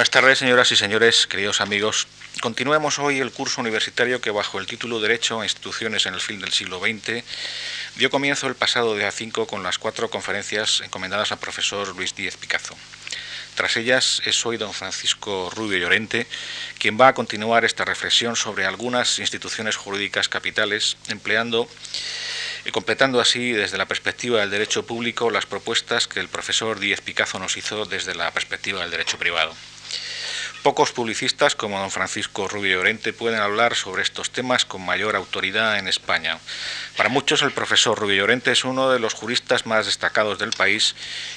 Buenas tardes, señoras y señores, queridos amigos. Continuemos hoy el curso universitario que bajo el título Derecho a instituciones en el fin del siglo XX dio comienzo el pasado día 5 con las cuatro conferencias encomendadas al profesor Luis Díez Picazo. Tras ellas es hoy don Francisco Rubio Llorente quien va a continuar esta reflexión sobre algunas instituciones jurídicas capitales, empleando y completando así desde la perspectiva del derecho público las propuestas que el profesor Díez Picazo nos hizo desde la perspectiva del derecho privado. Pocos publicistas como don Francisco Rubio Llorente pueden hablar sobre estos temas con mayor autoridad en España. Para muchos el profesor Rubio Llorente es uno de los juristas más destacados del país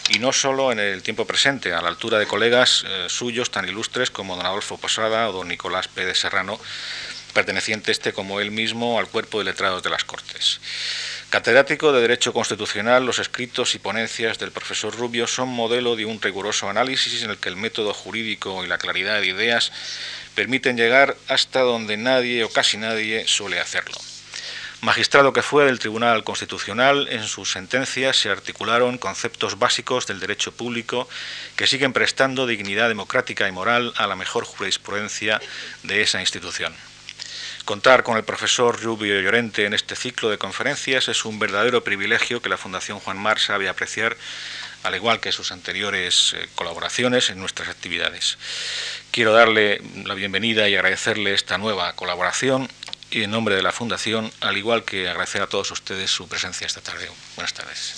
y no solo en el tiempo presente, a la altura de colegas eh, suyos tan ilustres como don Adolfo Posada o don Nicolás Pérez Serrano, perteneciente este como él mismo al cuerpo de letrados de las Cortes. Catedrático de Derecho Constitucional, los escritos y ponencias del profesor Rubio son modelo de un riguroso análisis en el que el método jurídico y la claridad de ideas permiten llegar hasta donde nadie o casi nadie suele hacerlo. Magistrado que fue del Tribunal Constitucional, en sus sentencias se articularon conceptos básicos del derecho público que siguen prestando dignidad democrática y moral a la mejor jurisprudencia de esa institución. Contar con el profesor Rubio Llorente en este ciclo de conferencias es un verdadero privilegio que la Fundación Juan Mar sabe apreciar, al igual que sus anteriores eh, colaboraciones en nuestras actividades. Quiero darle la bienvenida y agradecerle esta nueva colaboración y en nombre de la Fundación, al igual que agradecer a todos ustedes su presencia esta tarde. Buenas tardes.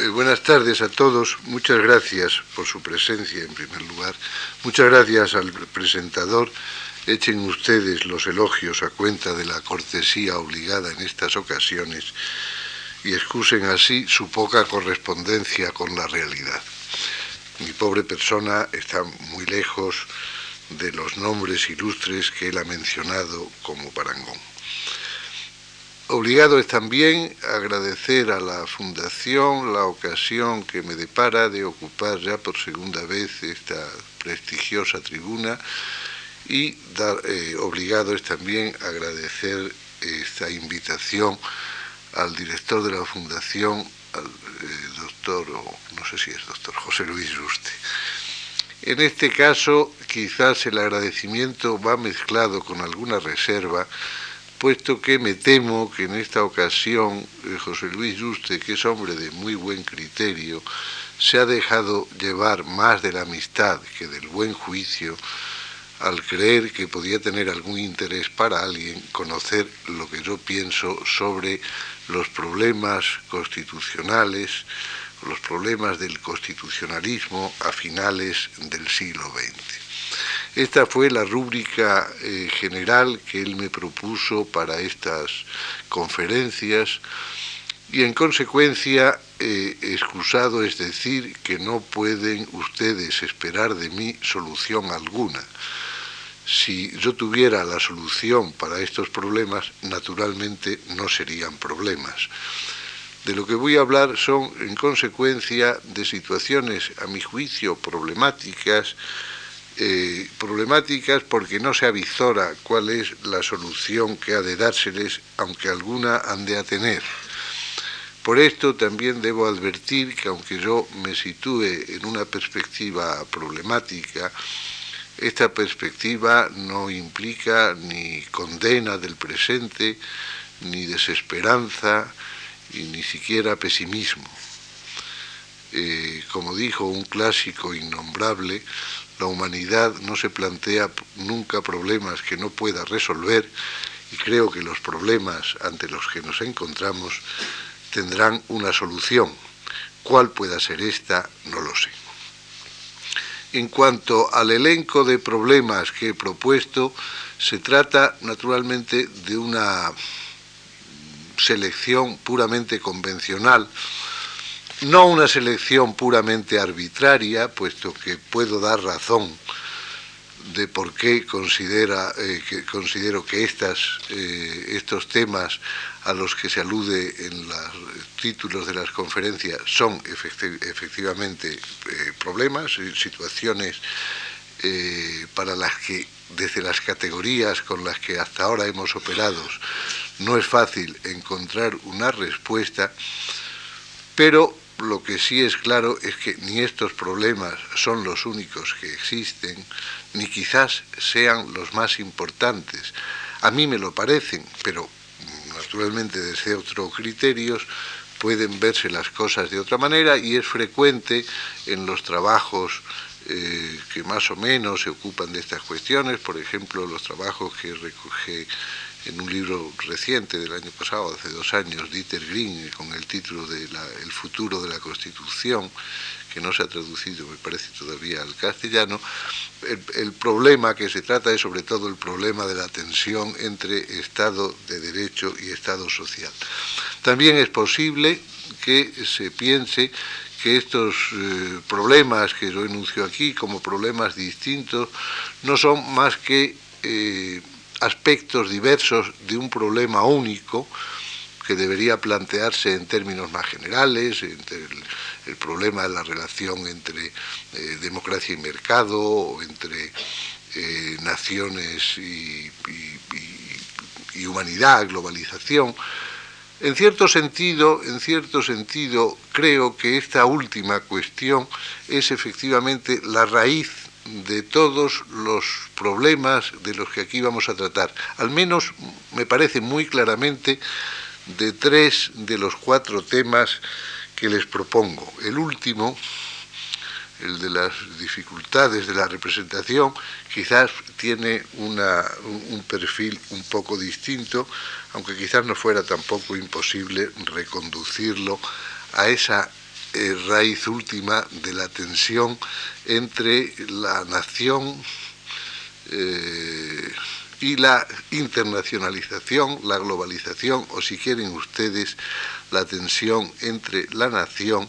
Eh, buenas tardes a todos. Muchas gracias por su presencia en primer lugar. Muchas gracias al presentador Echen ustedes los elogios a cuenta de la cortesía obligada en estas ocasiones y excusen así su poca correspondencia con la realidad. Mi pobre persona está muy lejos de los nombres ilustres que él ha mencionado como parangón. Obligado es también agradecer a la Fundación la ocasión que me depara de ocupar ya por segunda vez esta prestigiosa tribuna y dar, eh, obligado es también agradecer esta invitación al director de la Fundación, al eh, doctor, no sé si es doctor, José Luis Juste. En este caso, quizás el agradecimiento va mezclado con alguna reserva, puesto que me temo que en esta ocasión eh, José Luis Juste, que es hombre de muy buen criterio, se ha dejado llevar más de la amistad que del buen juicio, al creer que podía tener algún interés para alguien conocer lo que yo pienso sobre los problemas constitucionales, los problemas del constitucionalismo a finales del siglo XX. Esta fue la rúbrica eh, general que él me propuso para estas conferencias y en consecuencia, eh, excusado es decir que no pueden ustedes esperar de mí solución alguna si yo tuviera la solución para estos problemas, naturalmente no serían problemas. De lo que voy a hablar son, en consecuencia, de situaciones, a mi juicio, problemáticas, eh, problemáticas porque no se avisora cuál es la solución que ha de dárseles, aunque alguna han de a tener. Por esto también debo advertir que aunque yo me sitúe en una perspectiva problemática, esta perspectiva no implica ni condena del presente, ni desesperanza, y ni siquiera pesimismo. Eh, como dijo un clásico innombrable, la humanidad no se plantea nunca problemas que no pueda resolver y creo que los problemas ante los que nos encontramos tendrán una solución. ¿Cuál pueda ser esta? No lo sé. En cuanto al elenco de problemas que he propuesto, se trata naturalmente de una selección puramente convencional, no una selección puramente arbitraria, puesto que puedo dar razón de por qué considera, eh, que considero que estas, eh, estos temas a los que se alude en los títulos de las conferencias son efectivamente eh, problemas, situaciones para las que desde las categorías con las que hasta ahora hemos operado no es fácil encontrar una respuesta, pero lo que sí es claro es que ni estos problemas son los únicos que existen, ni quizás sean los más importantes. A mí me lo parecen, pero naturalmente desde otros criterios pueden verse las cosas de otra manera y es frecuente en los trabajos eh, que más o menos se ocupan de estas cuestiones, por ejemplo, los trabajos que recoge en un libro reciente del año pasado, hace dos años, Dieter Green, con el título de El futuro de la Constitución, que no se ha traducido, me parece, todavía al castellano, el, problema que se trata es sobre todo el problema de la tensión entre Estado de Derecho y Estado social. También es posible que se piense que estos eh, problemas que yo enuncio aquí como problemas distintos no son más que eh, aspectos diversos de un problema único que debería plantearse en términos más generales, el, problema de la relación entre eh, democracia y mercado, o entre eh, naciones y, y, humanidad, globalización. En cierto sentido, en cierto sentido, creo que esta última cuestión es efectivamente la raíz de todos los problemas de los que aquí vamos a tratar. Al menos me parece muy claramente de tres de los cuatro temas que les propongo. El último, el de las dificultades de la representación, quizás tiene un perfil un poco distinto, aunque quizás no fuera tampoco imposible reconducirlo a esa eh, raíz última de la tensión entre la nación eh, y la internacionalización, la globalización, o si quieren ustedes, la tensión entre la nación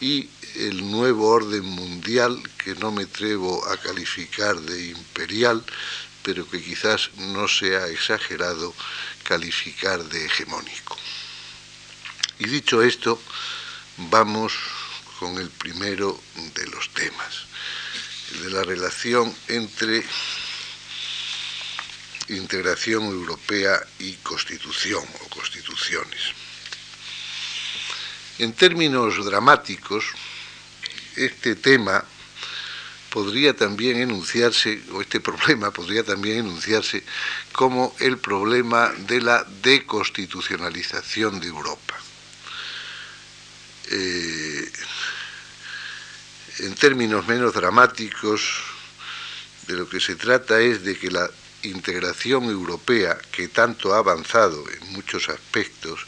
y el nuevo orden mundial, que no me atrevo a calificar de imperial, pero que quizás no sea exagerado calificar de hegemónico. Y dicho esto, vamos con el primero de los temas, el de la relación entre integración europea y constitución o constituciones. En términos dramáticos, este tema podría también enunciarse, o este problema podría también enunciarse como el problema de la deconstitucionalización de Europa. Eh, en términos menos dramáticos, de lo que se trata es de que la integración europea, que tanto ha avanzado en muchos aspectos,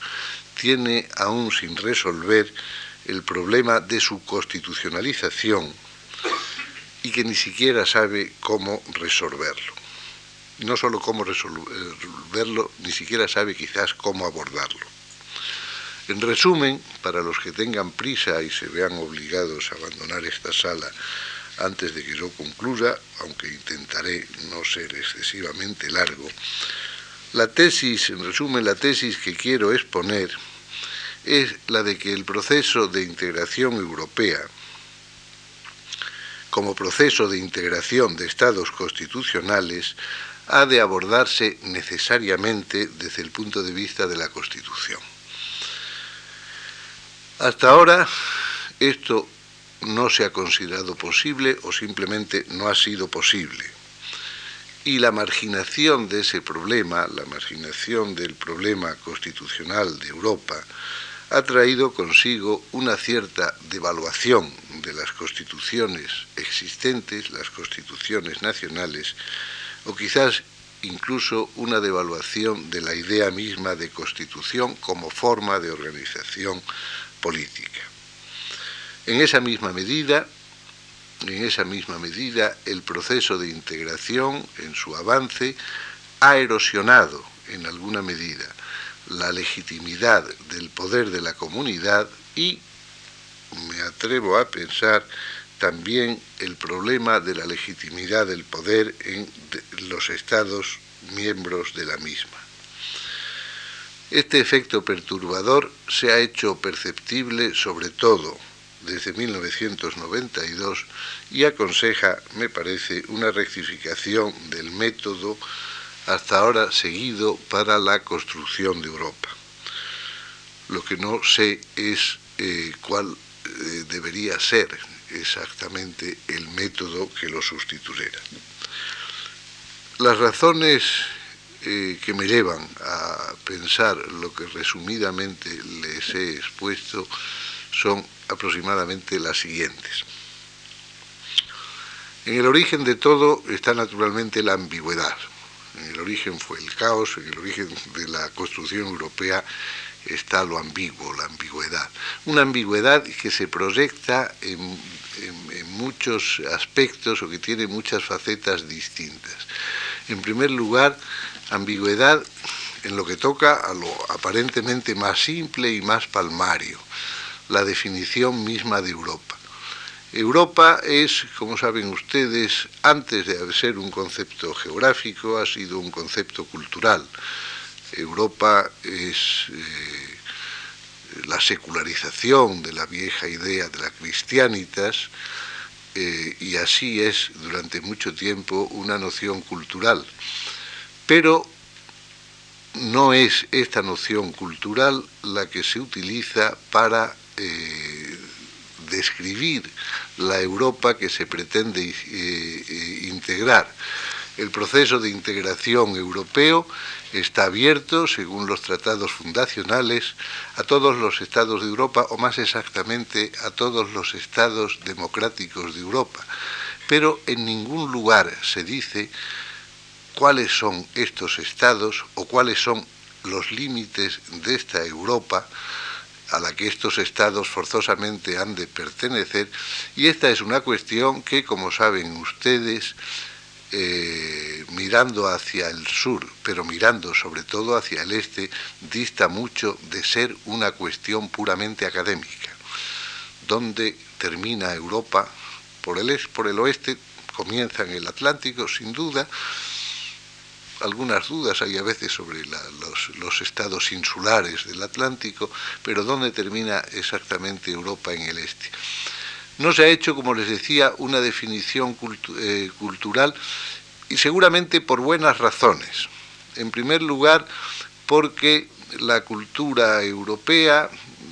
tiene aún sin resolver el problema de su constitucionalización y que ni siquiera sabe cómo resolverlo. No solo cómo resolverlo, ni siquiera sabe quizás cómo abordarlo. En resumen, para los que tengan prisa y se vean obligados a abandonar esta sala antes de que yo concluya, aunque intentaré no ser excesivamente largo, la tesis, en resumen, la tesis que quiero exponer es la de que el proceso de integración europea, como proceso de integración de estados constitucionales, ha de abordarse necesariamente desde el punto de vista de la Constitución. Hasta ahora, esto no se ha considerado posible o simplemente no ha sido posible. Y la marginación de ese problema, la marginación del problema constitucional de Europa, ha traído consigo una cierta devaluación de las constituciones existentes, las constituciones nacionales, o quizás incluso una devaluación de la idea misma de constitución como forma de organización política. En esa misma medida, en esa misma medida, el proceso de integración en su avance ha erosionado en alguna medida la legitimidad del poder de la comunidad y, me atrevo a pensar, también el problema de la legitimidad del poder en los estados miembros de la misma. Este efecto perturbador se ha hecho perceptible sobre todo desde 1992 y aconseja, me parece, una rectificación del método hasta ahora seguido para la construcción de Europa. Lo que no sé es eh, cuál eh, debería ser exactamente el método que lo sustituyera. Las razones eh, que me llevan a pensar lo que resumidamente les he expuesto son aproximadamente las siguientes. En el origen de todo está naturalmente la ambigüedad. En el origen fue el caos, en el origen de la construcción europea está lo ambiguo, la ambigüedad. Una ambigüedad que se proyecta en, muchos aspectos o que tiene muchas facetas distintas. En primer lugar, ambigüedad en lo que toca a lo aparentemente más simple y más palmario, la definición misma de Europa. Europa es, como saben ustedes, antes de ser un concepto geográfico, ha sido un concepto cultural. Europa es eh, la secularización de la vieja idea de la cristianitas eh, y así es durante mucho tiempo una noción cultural. Pero no es esta noción cultural la que se utiliza para eh, describir la Europa que se pretende integrar. El proceso de integración europeo está abierto, según los tratados fundacionales, a todos los estados de Europa, o más exactamente a todos los estados democráticos de Europa. Pero en ningún lugar se dice cuáles son estos estados o cuáles son los límites de esta Europa a la que estos estados forzosamente han de pertenecer, y esta es una cuestión que, como saben ustedes, eh, mirando hacia el sur, pero mirando sobre todo hacia el este, dista mucho de ser una cuestión puramente académica. Donde termina Europa, por el, por el oeste, comienza en el Atlántico, sin duda. Algunas dudas hay a veces sobre los estados insulares del Atlántico, pero ¿dónde termina exactamente Europa en el este? No se ha hecho, como les decía, una definición eh, cultural y seguramente por buenas razones. En primer lugar, porque la cultura europea,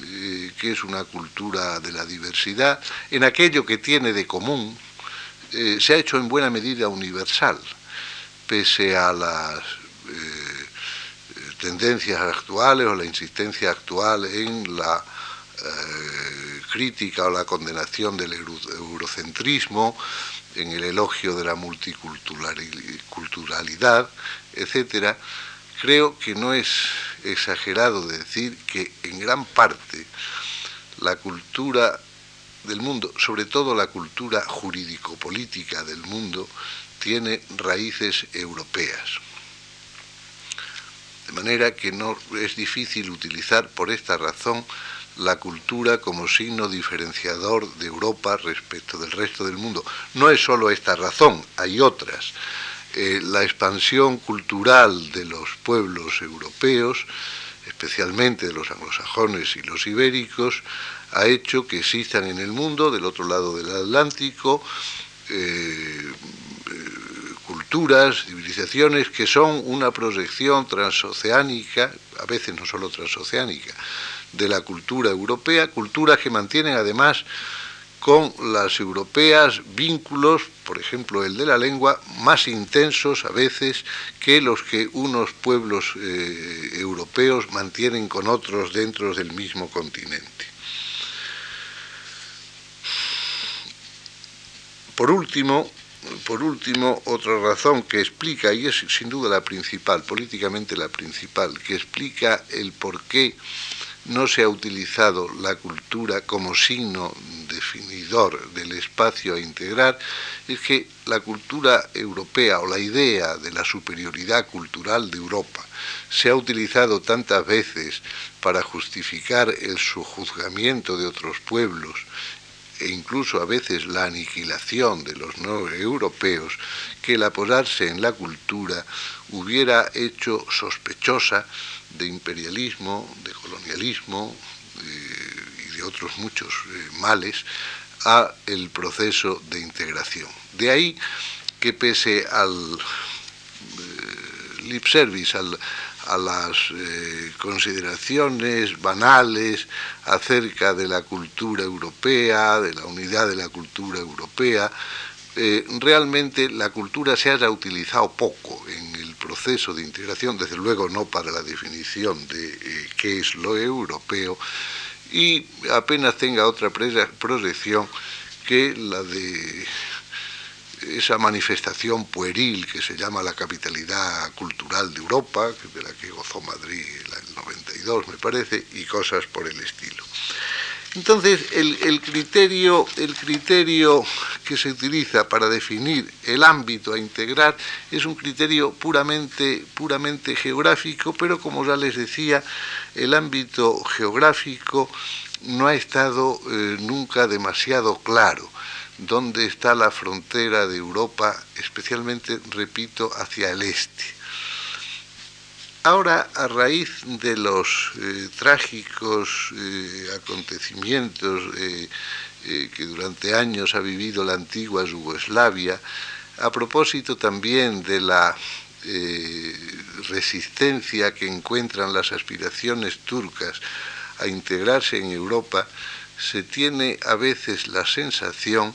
eh, que es una cultura de la diversidad, en aquello que tiene de común, eh, se ha hecho en buena medida universal, pese a las tendencias actuales o la insistencia actual en la crítica o la condenación del eurocentrismo, en el elogio de la multiculturalidad, etc., creo que no es exagerado decir que en gran parte la cultura del mundo, sobre todo la cultura jurídico-política del mundo, tiene raíces europeas. De manera que no es difícil utilizar por esta razón la cultura como signo diferenciador de Europa respecto del resto del mundo. No es solo esta razón, hay otras. Eh, la expansión cultural de los pueblos europeos, especialmente de los anglosajones y los ibéricos, ha hecho que existan en el mundo, del otro lado del Atlántico, eh, eh, culturas, civilizaciones que son una proyección transoceánica, a veces no solo transoceánica, de la cultura europea, culturas que mantienen además con las europeas vínculos, por ejemplo el de la lengua, más intensos a veces que los que unos pueblos eh, europeos mantienen con otros dentro del mismo continente. Por último, por último, otra razón que explica, y es sin duda la principal, políticamente la principal, que explica el por qué no se ha utilizado la cultura como signo definidor del espacio a integrar, es que la cultura europea o la idea de la superioridad cultural de Europa se ha utilizado tantas veces para justificar el sujuzgamiento de otros pueblos e incluso a veces la aniquilación de los no europeos, que el apoyarse en la cultura hubiera hecho sospechosa de imperialismo, de colonialismo eh, y de otros muchos eh, males a el proceso de integración. De ahí que pese al eh, lip service, al, a las consideraciones banales acerca de la cultura europea, de la unidad de la cultura europea, realmente la cultura se haya utilizado poco en el proceso de integración, desde luego no para la definición de eh, qué es lo europeo, y apenas tenga otra proyección que la de esa manifestación pueril que se llama la capitalidad cultural de Europa, de la que gozó Madrid en el 92 me parece, y cosas por el estilo. Entonces, el, criterio, el criterio que se utiliza para definir el ámbito a integrar es un criterio puramente, puramente geográfico, pero como ya les decía, el ámbito geográfico no ha estado eh, nunca demasiado claro dónde está la frontera de Europa, especialmente, repito, hacia el este. Ahora, a raíz de los eh, trágicos eh, acontecimientos eh, que durante años ha vivido la antigua Yugoslavia, a propósito también de la resistencia que encuentran las aspiraciones turcas a integrarse en Europa, se tiene a veces la sensación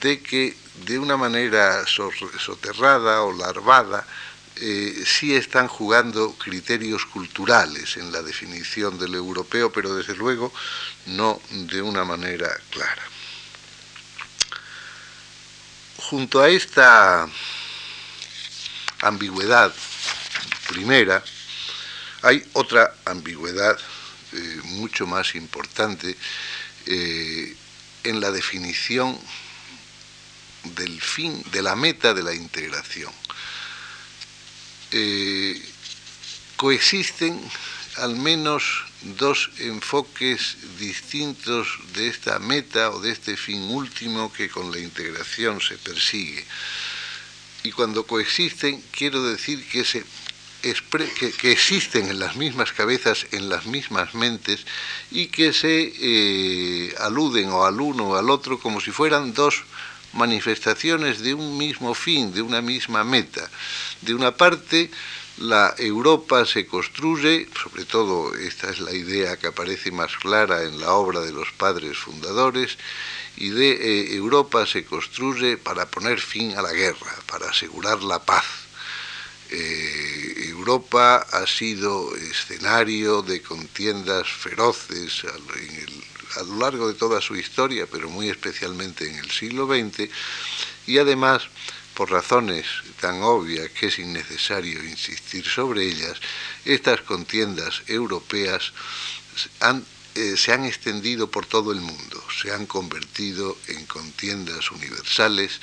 de que de una manera soterrada o larvada eh, sí están jugando criterios culturales en la definición del europeo, pero desde luego no de una manera clara. Junto a esta ambigüedad primera, hay otra ambigüedad eh, mucho más importante eh, en la definición del fin, de la meta de la integración. Eh, coexisten al menos dos enfoques distintos de esta meta o de este fin último que con la integración se persigue. Y cuando coexisten, quiero decir que, se, que, existen en las mismas cabezas, en las mismas mentes, y que se eh, aluden o al uno o al otro como si fueran dos manifestaciones de un mismo fin, de una misma meta. De una parte, la Europa se construye, sobre todo esta es la idea que aparece más clara en la obra de los padres fundadores, y de eh, Europa se construye para poner fin a la guerra, para asegurar la paz. Eh, Europa ha sido escenario de contiendas feroces a lo largo de toda su historia, pero muy especialmente en el siglo XX, y además, por razones tan obvias que es innecesario insistir sobre ellas, estas contiendas europeas eh, se han extendido por todo el mundo, se han convertido en contiendas universales.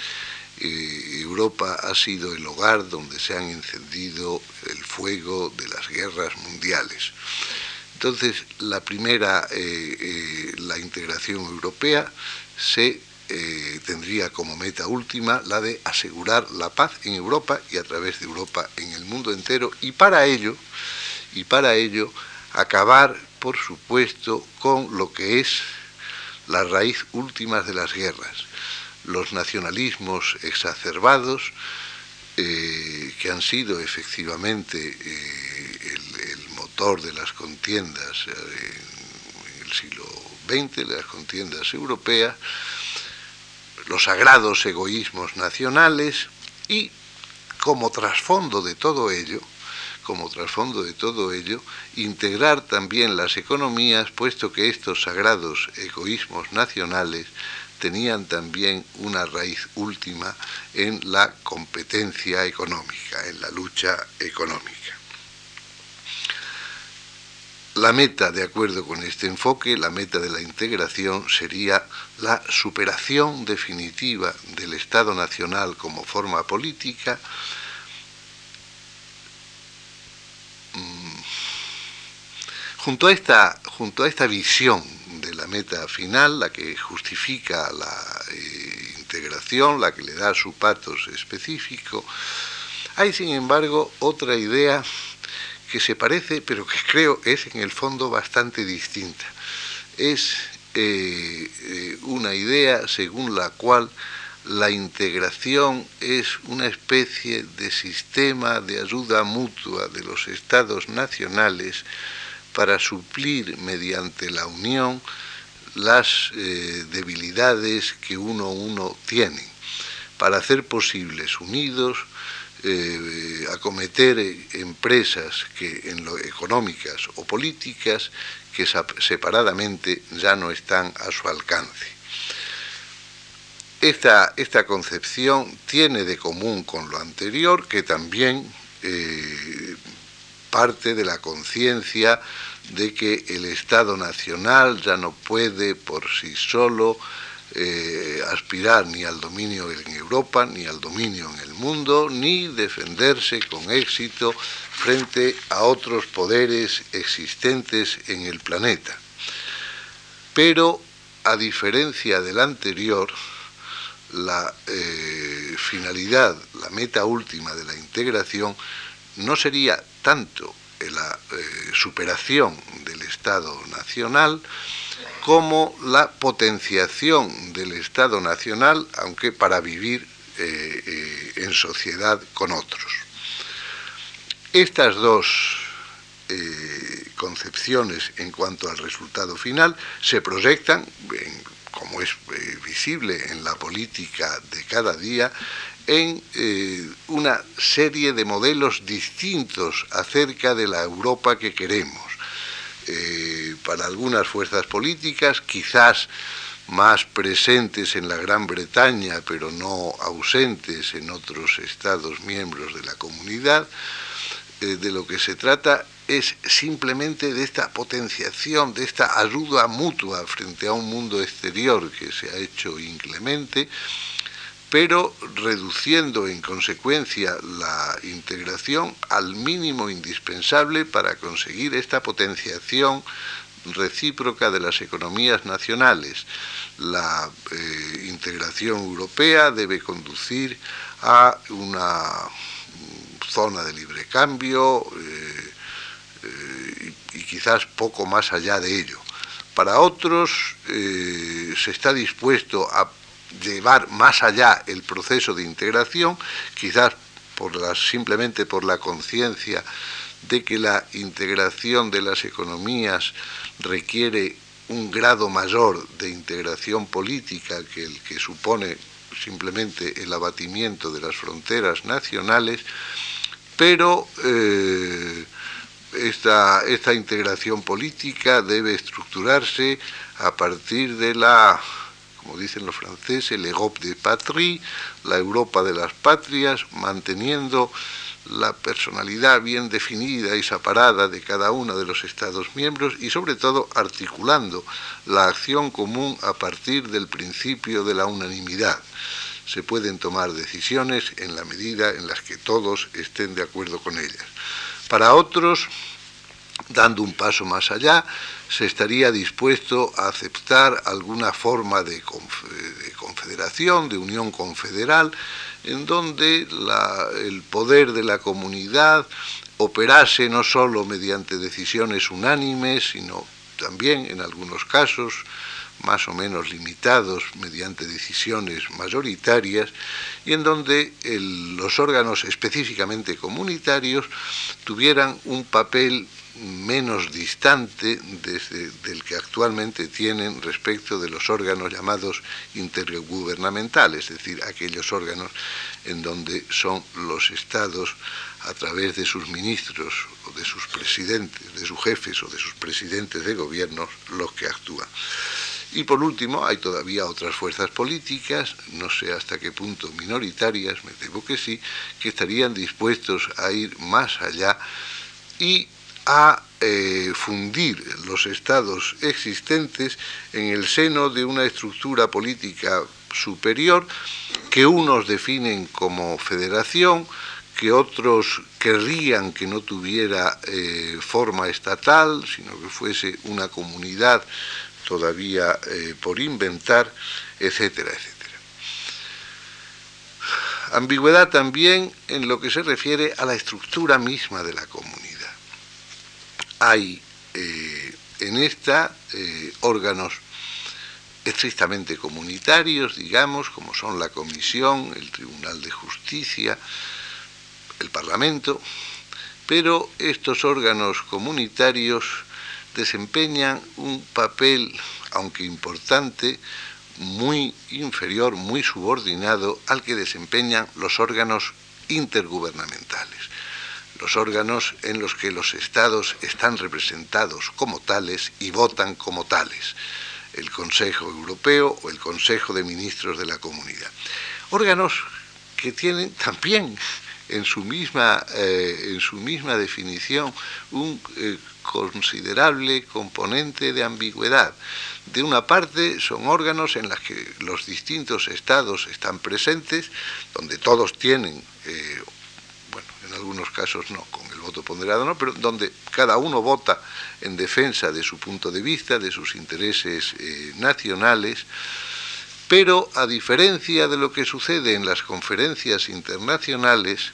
Eh, Europa ha sido el hogar donde se han encendido el fuego de las guerras mundiales. Entonces, la primera, eh, eh, la integración europea, se tendría como meta última la de asegurar la paz en Europa y a través de Europa en el mundo entero, y para ello, y para ello, acabar, por supuesto, con lo que es la raíz última de las guerras, los nacionalismos exacerbados, que han sido efectivamente el de las contiendas eh, en el siglo XX, de las contiendas europeas, los sagrados egoísmos nacionales y como trasfondo de todo ello, como trasfondo de todo ello, integrar también las economías, puesto que estos sagrados egoísmos nacionales tenían también una raíz última en la competencia económica, en la lucha económica. La meta, de acuerdo con este enfoque, la meta de la integración sería la superación definitiva del Estado Nacional como forma política, mm, junto a esta, junto a esta visión la meta final, la que justifica la eh, integración, la que le da su patos específico, hay sin embargo otra idea que se parece, pero que creo es en el fondo bastante distinta. Es eh, eh, una idea según la cual la integración es una especie de sistema de ayuda mutua de los estados nacionales para suplir mediante la unión las eh, debilidades que uno uno tiene, para hacer posibles unidos eh, acometer empresas que en lo económicas o políticas que separadamente ya no están a su alcance. Esta, esta concepción tiene de común con lo anterior que también eh, parte de la conciencia de que el Estado Nacional ya no puede por sí solo eh, aspirar ni al dominio en Europa, ni al dominio en el mundo, ni defenderse con éxito frente a otros poderes existentes en el planeta. Pero, a diferencia del anterior, la eh, finalidad, la meta última de la integración no sería tanto la eh, superación del Estado nacional, como la potenciación del Estado nacional, aunque para vivir eh, eh, en sociedad con otros. Estas dos eh, concepciones en cuanto al resultado final se proyectan, como es visible en la política de cada día, en una serie de modelos distintos acerca de la Europa que queremos. Eh, para algunas fuerzas políticas, quizás más presentes en la Gran Bretaña, pero no ausentes en otros Estados miembros de la comunidad, eh, de lo que se trata es simplemente de esta potenciación, de esta ayuda mutua frente a un mundo exterior que se ha hecho inclemente, pero reduciendo en consecuencia la integración al mínimo indispensable para conseguir esta potenciación recíproca de las economías nacionales. La eh, integración europea debe conducir a una zona de libre cambio eh, quizás poco más allá de ello. Para otros se está dispuesto a llevar más allá el proceso de integración, quizás por simplemente por la conciencia de que la integración de las economías requiere un grado mayor de integración política que el que supone simplemente el abatimiento de las fronteras nacionales, pero eh, esta, integración política debe estructurarse a partir de la como dicen los franceses, l'Europe de patrie, la Europa de las patrias, manteniendo la personalidad bien definida y separada de cada uno de los Estados miembros y sobre todo articulando la acción común a partir del principio de la unanimidad. Se pueden tomar decisiones en la medida en las que todos estén de acuerdo con ellas. Para otros, dando un paso más allá, se estaría dispuesto a aceptar alguna forma de, confederación, de unión confederal, en donde el poder de la comunidad operase no sólo mediante decisiones unánimes, sino también en algunos casos más o menos limitados mediante decisiones mayoritarias y en donde los órganos específicamente comunitarios tuvieran un papel menos distante desde, del que actualmente tienen respecto de los órganos llamados intergubernamentales, es decir, aquellos órganos en donde son los estados a través de sus ministros o de sus presidentes, de sus jefes o de sus presidentes de gobiernos los que actúan. Y por último, hay todavía otras fuerzas políticas, no sé hasta qué punto minoritarias, me temo que sí, que estarían dispuestos a ir más allá y a eh, fundir los estados existentes en el seno de una estructura política superior que unos definen como federación, que otros querrían que no tuviera eh, forma estatal, sino que fuese una comunidad todavía eh, por inventar, etcétera, etcétera. Ambigüedad también en lo que se refiere a la estructura misma de la comunidad hay eh, en esta eh, órganos estrictamente comunitarios, digamos, como son la Comisión, el Tribunal de Justicia, el Parlamento, pero estos órganos comunitarios desempeñan un papel, aunque importante, muy inferior, muy subordinado al que desempeñan los órganos intergubernamentales, los órganos en los que los estados están representados como tales y votan como tales, el Consejo Europeo o el Consejo de Ministros de la Comunidad. Órganos que tienen también en su misma, eh, en su misma definición un eh, considerable componente de ambigüedad. De una parte son órganos en los que los distintos estados están presentes, donde todos tienen, eh, bueno, en algunos casos no, con el voto ponderado no, pero donde cada uno vota en defensa de su punto de vista, de sus intereses nacionales, pero a diferencia de lo que sucede en las conferencias internacionales,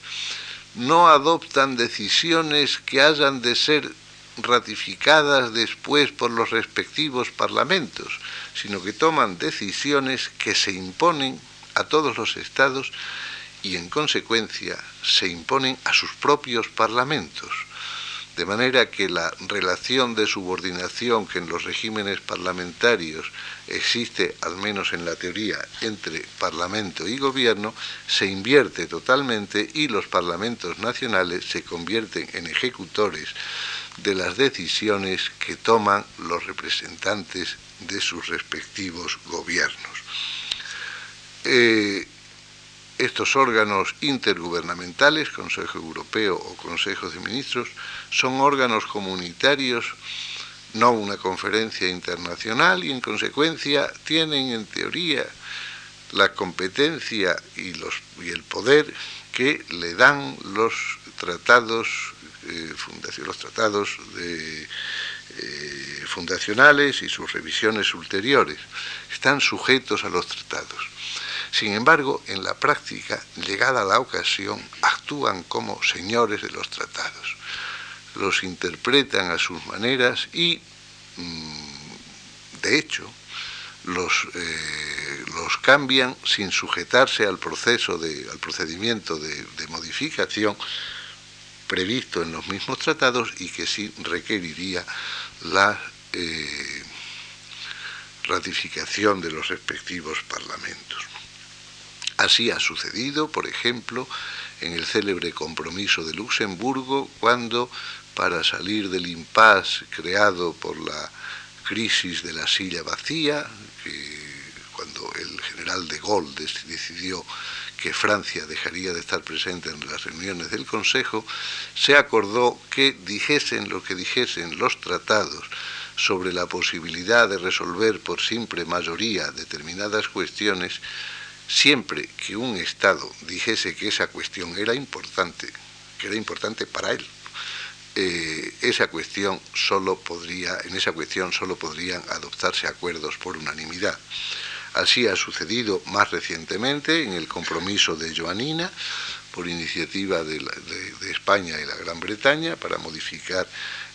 no adoptan decisiones que hayan de ser ratificadas después por los respectivos parlamentos, sino que toman decisiones que se imponen a todos los estados y en consecuencia se imponen a sus propios parlamentos. De manera que la relación de subordinación que en los regímenes parlamentarios existe, al menos en la teoría, entre Parlamento y Gobierno, se invierte totalmente y los parlamentos nacionales se convierten en ejecutores de las decisiones que toman los representantes de sus respectivos gobiernos. Eh, estos órganos intergubernamentales, Consejo Europeo o Consejo de Ministros, son órganos comunitarios, no una conferencia internacional, y en consecuencia tienen en teoría la competencia y, el poder que le dan los tratados, eh, los tratados eh, fundacionales y sus revisiones ulteriores. Están sujetos a los tratados. Sin embargo, en la práctica, llegada la ocasión, actúan como señores de los tratados. Los interpretan a sus maneras y, mm, de hecho, los, eh, los, cambian sin sujetarse al proceso de, al procedimiento de, modificación previsto en los mismos tratados y que sí requeriría la eh, ratificación de los respectivos parlamentos. Así ha sucedido, por ejemplo, en el célebre compromiso de Luxemburgo, cuando, para salir del impasse creado por la crisis de la silla vacía, cuando el general de Gaulle decidió que Francia dejaría de estar presente en las reuniones del Consejo, se acordó que dijesen lo que dijesen los tratados sobre la posibilidad de resolver por simple mayoría determinadas cuestiones, siempre que un Estado dijese que esa cuestión era importante, que era importante para él, eh, esa cuestión solo podría, en esa cuestión solo podrían adoptarse acuerdos por unanimidad. Así ha sucedido más recientemente en el compromiso de Joanina, por iniciativa de, de España y la Gran Bretaña, para modificar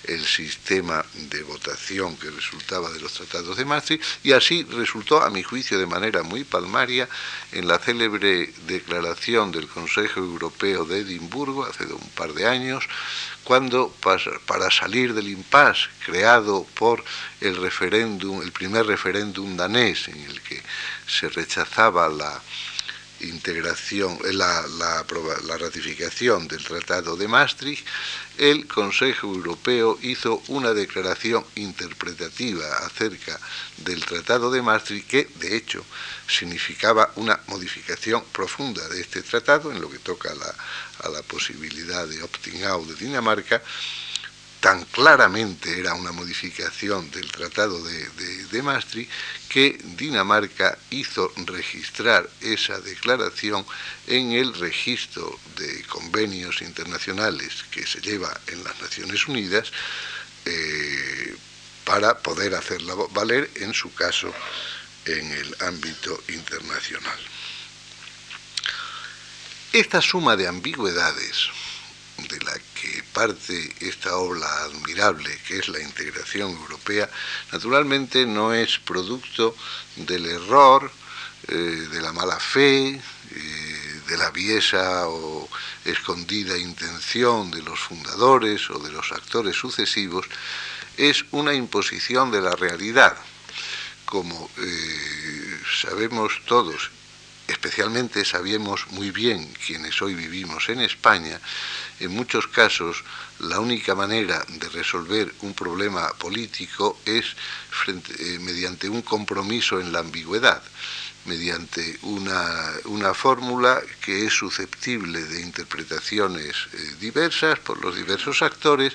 el sistema de votación que resultaba de los tratados de Maastricht y así resultó, a mi juicio, de manera muy palmaria en la célebre declaración del Consejo Europeo de Edimburgo hace un par de años, cuando para salir del impasse creado por el referéndum, el primer referéndum danés en el que se rechazaba la la, la, ratificación del Tratado de Maastricht, el Consejo Europeo hizo una declaración interpretativa acerca del Tratado de Maastricht que, de hecho, significaba una modificación profunda de este tratado en lo que toca a la, a la posibilidad de opting out de Dinamarca tan claramente era una modificación del Tratado de, Maastricht que Dinamarca hizo registrar esa declaración en el registro de convenios internacionales que se lleva en las Naciones Unidas eh, para poder hacerla valer, en su caso, en el ámbito internacional. Esta suma de ambigüedades de la que parte esta obra admirable que es la integración europea, naturalmente no es producto del error, eh, de la mala fe, eh, de la viesa o escondida intención de los fundadores o de los actores sucesivos, es una imposición de la realidad. Como eh, sabemos todos, especialmente sabemos muy bien quienes hoy vivimos en España, en muchos casos la única manera de resolver un problema político es eh, mediante un compromiso en la ambigüedad, mediante una, fórmula que es susceptible de interpretaciones eh, diversas por los diversos actores,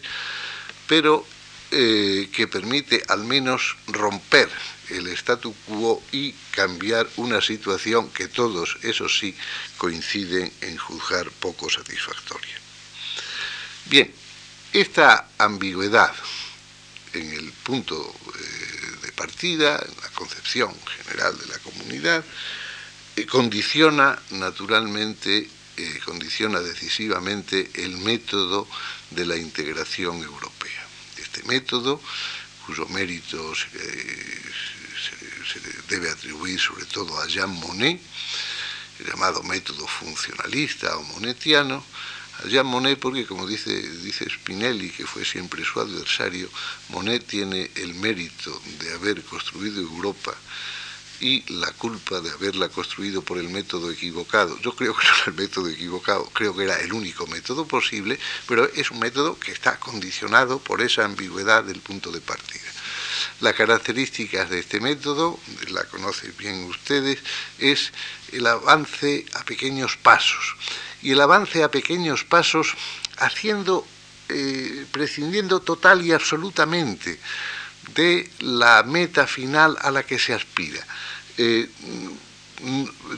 pero eh, que permite al menos romper el statu quo y cambiar una situación que todos, eso sí, coinciden en juzgar poco satisfactoria. Bien, esta ambigüedad en el punto eh, de partida, en la concepción general de la comunidad, eh, condiciona naturalmente, eh, condiciona decisivamente el método de la integración europea. Este método, cuyo mérito se, se debe atribuir sobre todo a Jean Monnet, llamado método funcionalista o monetiano, Jean Monnet, porque como dice, dice Spinelli, que fue siempre su adversario, Monet tiene el mérito de haber construido Europa y la culpa de haberla construido por el método equivocado. Yo creo que no era el método equivocado, creo que era el único método posible, pero es un método que está condicionado por esa ambigüedad del punto de partida. Las características de este método, la conocen bien ustedes, es el avance a pequeños pasos y el avance a pequeños pasos haciendo, eh, prescindiendo total y absolutamente de la meta final a la que se aspira, eh,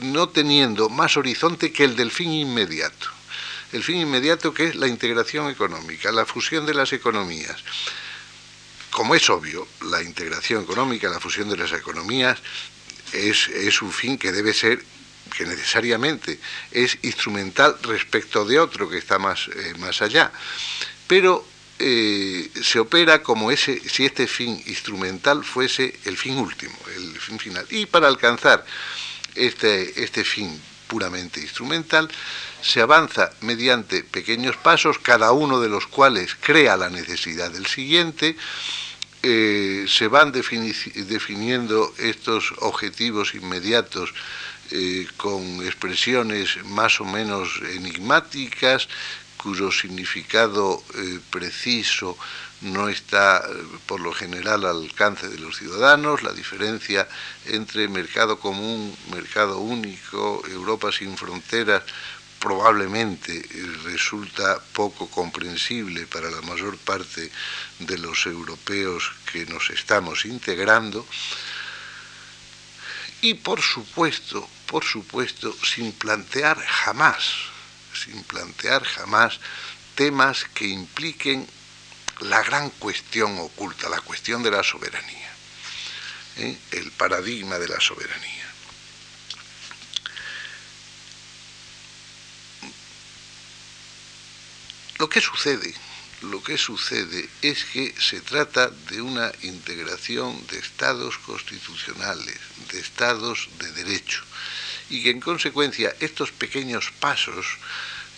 no teniendo más horizonte que el del fin inmediato. El fin inmediato que es la integración económica, la fusión de las economías. Como es obvio, la integración económica, la fusión de las economías es, es un fin que debe ser que necesariamente es instrumental respecto de otro que está más, eh, más allá. Pero eh, se opera como ese, si este fin instrumental fuese el fin último, el fin final. Y para alcanzar este, este fin puramente instrumental, se avanza mediante pequeños pasos, cada uno de los cuales crea la necesidad del siguiente, eh, se van definiendo estos objetivos inmediatos eh, con expresiones más o menos enigmáticas, cuyo significado eh, preciso no está eh, por lo general al alcance de los ciudadanos, la diferencia entre mercado común, mercado único, Europa sin fronteras, probablemente resulta poco comprensible para la mayor parte de los europeos que nos estamos integrando. Y por supuesto, por supuesto, sin plantear jamás, sin plantear jamás temas que impliquen la gran cuestión oculta, la cuestión de la soberanía, ¿eh? el paradigma de la soberanía. Lo que sucede, lo que sucede es que se trata de una integración de estados constitucionales, de estados de derecho, y que en consecuencia estos pequeños pasos,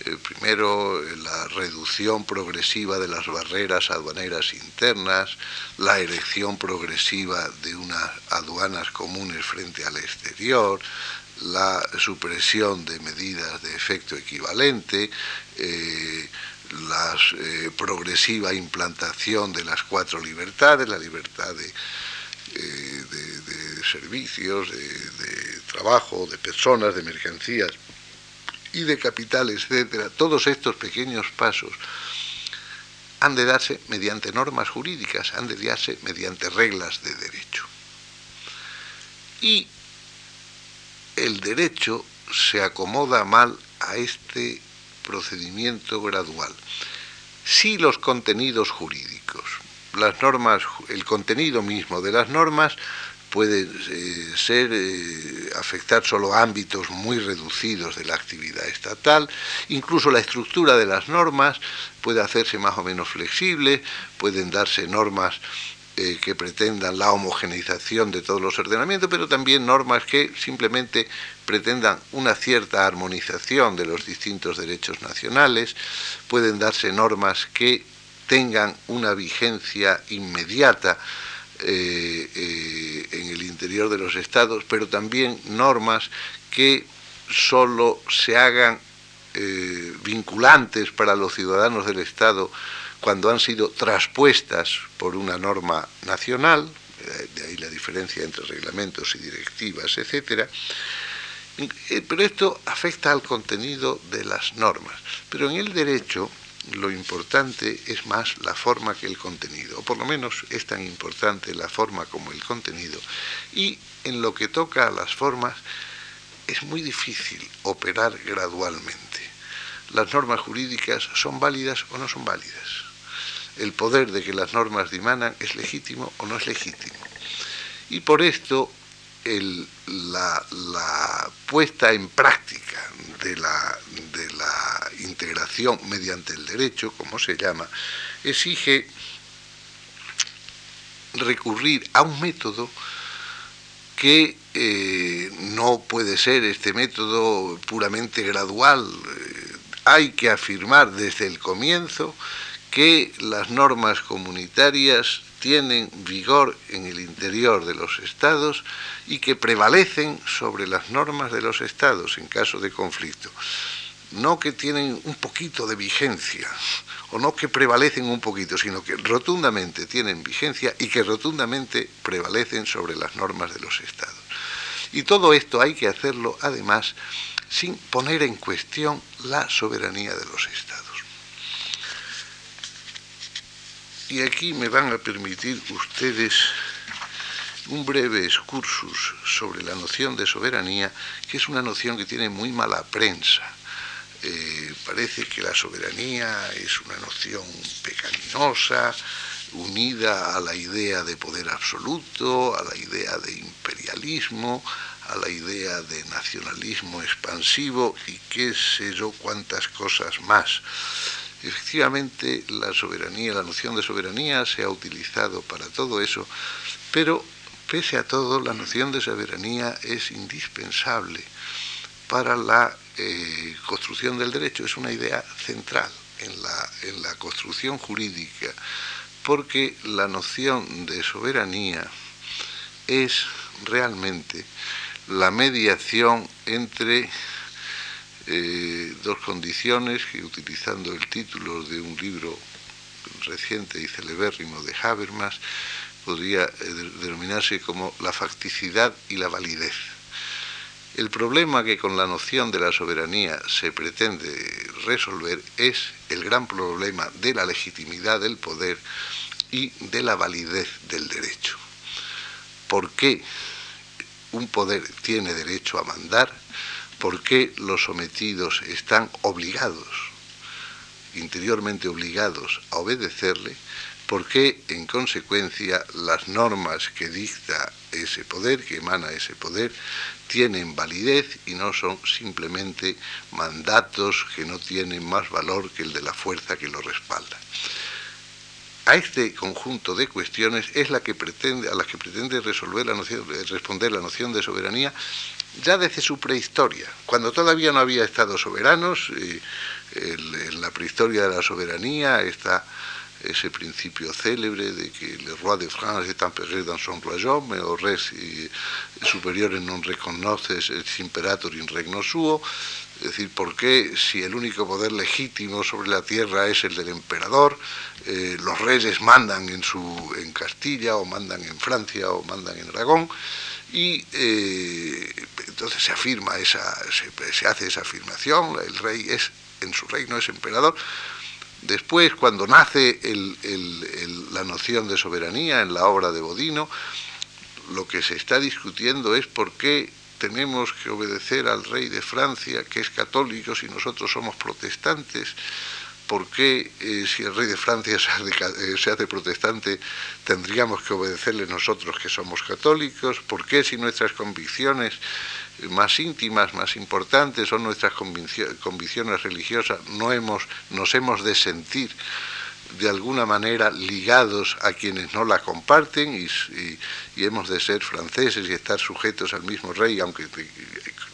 eh, primero la reducción progresiva de las barreras aduaneras internas, la erección progresiva de unas aduanas comunes frente al exterior, la supresión de medidas de efecto equivalente, eh, la eh, progresiva implantación de las cuatro libertades, la libertad de, servicios, de, trabajo, de personas, de mercancías y de capital, etcétera, todos estos pequeños pasos han de darse mediante normas jurídicas, han de darse mediante reglas de derecho. Y el derecho se acomoda mal a este procedimiento gradual. Si los contenidos jurídicos, las normas, el contenido mismo de las normas puede eh, ser eh, afectar solo ámbitos muy reducidos de la actividad estatal, incluso la estructura de las normas puede hacerse más o menos flexible, pueden darse normas eh, que pretendan la homogeneización de todos los ordenamientos, pero también normas que simplemente pretendan una cierta armonización de los distintos derechos nacionales, pueden darse normas que tengan una vigencia inmediata eh, eh, en el interior de los estados, pero también normas que solo se hagan vinculantes para los ciudadanos del Estado cuando han sido traspuestas por una norma nacional, eh, de ahí la diferencia entre reglamentos y directivas, etcétera. Eh, pero esto afecta al contenido de las normas. Pero en el derecho lo importante es más la forma que el contenido, o por lo menos es tan importante la forma como el contenido. Y en lo que toca a las formas, es muy difícil operar gradualmente. Las normas jurídicas son válidas o no son válidas el poder de que las normas dimanan es legítimo o no es legítimo. Y por esto la, puesta en práctica de la, de la integración mediante el derecho, como se llama, exige recurrir a un método que eh, no puede ser este método puramente gradual. Eh, hay que afirmar desde el comienzo que las normas comunitarias tienen vigor en el interior de los estados y que prevalecen sobre las normas de los estados en caso de conflicto. No que tienen un poquito de vigencia, o no que prevalecen un poquito, sino que rotundamente tienen vigencia y que rotundamente prevalecen sobre las normas de los estados. Y todo esto hay que hacerlo, además, sin poner en cuestión la soberanía de los estados. Y aquí me van a permitir ustedes un breve excursus sobre la noción de soberanía, que es una noción que tiene muy mala prensa. Eh, parece que la soberanía es una noción pecaminosa, unida a la idea de poder absoluto, a la idea de imperialismo, a la idea de nacionalismo expansivo y qué sé yo cuántas cosas más. Efectivamente, la soberanía, la noción de soberanía se ha utilizado para todo eso, pero pese a todo, la noción de soberanía es indispensable para la eh, construcción del derecho, es una idea central en la, en la construcción jurídica, porque la noción de soberanía es realmente la mediación entre eh, dos condiciones que utilizando el título de un libro reciente y celebérrimo de Habermas podría eh, denominarse como la facticidad y la validez. El problema que con la noción de la soberanía se pretende resolver es el gran problema de la legitimidad del poder y de la validez del derecho. ¿Por qué un poder tiene derecho a mandar por qué los sometidos están obligados, interiormente obligados a obedecerle, por qué en consecuencia las normas que dicta ese poder, que emana ese poder, tienen validez y no son simplemente mandatos que no tienen más valor que el de la fuerza que lo respalda. A este conjunto de cuestiones es la que pretende, a las que pretende resolver la noción, responder la noción de soberanía ya desde su prehistoria, cuando todavía no había estados soberanos, en la prehistoria de la soberanía está ese principio célebre de que le roi de France est emperé dans son royaume, o res superiores non reconoces et imperator in regno suo, es decir, ¿por qué si el único poder legítimo sobre la tierra es el del emperador, eh, los reyes mandan en, su, en Castilla o mandan en Francia o mandan en Aragón? Y eh, entonces se afirma esa, se, hace esa afirmación, el rey es, en su reino es emperador. Después, cuando nace la noción de soberanía en la obra de Bodino, lo que se está discutiendo es por qué tenemos que obedecer al rey de Francia, que es católico, si nosotros somos protestantes, ¿por qué eh, si el rey de Francia eh, se hace, protestante tendríamos que obedecerle nosotros que somos católicos? ¿Por qué si nuestras convicciones más íntimas, más importantes son nuestras convicciones religiosas, no hemos, nos hemos de sentir de alguna manera ligados a quienes no la comparten y, hemos de ser franceses y estar sujetos al mismo rey, aunque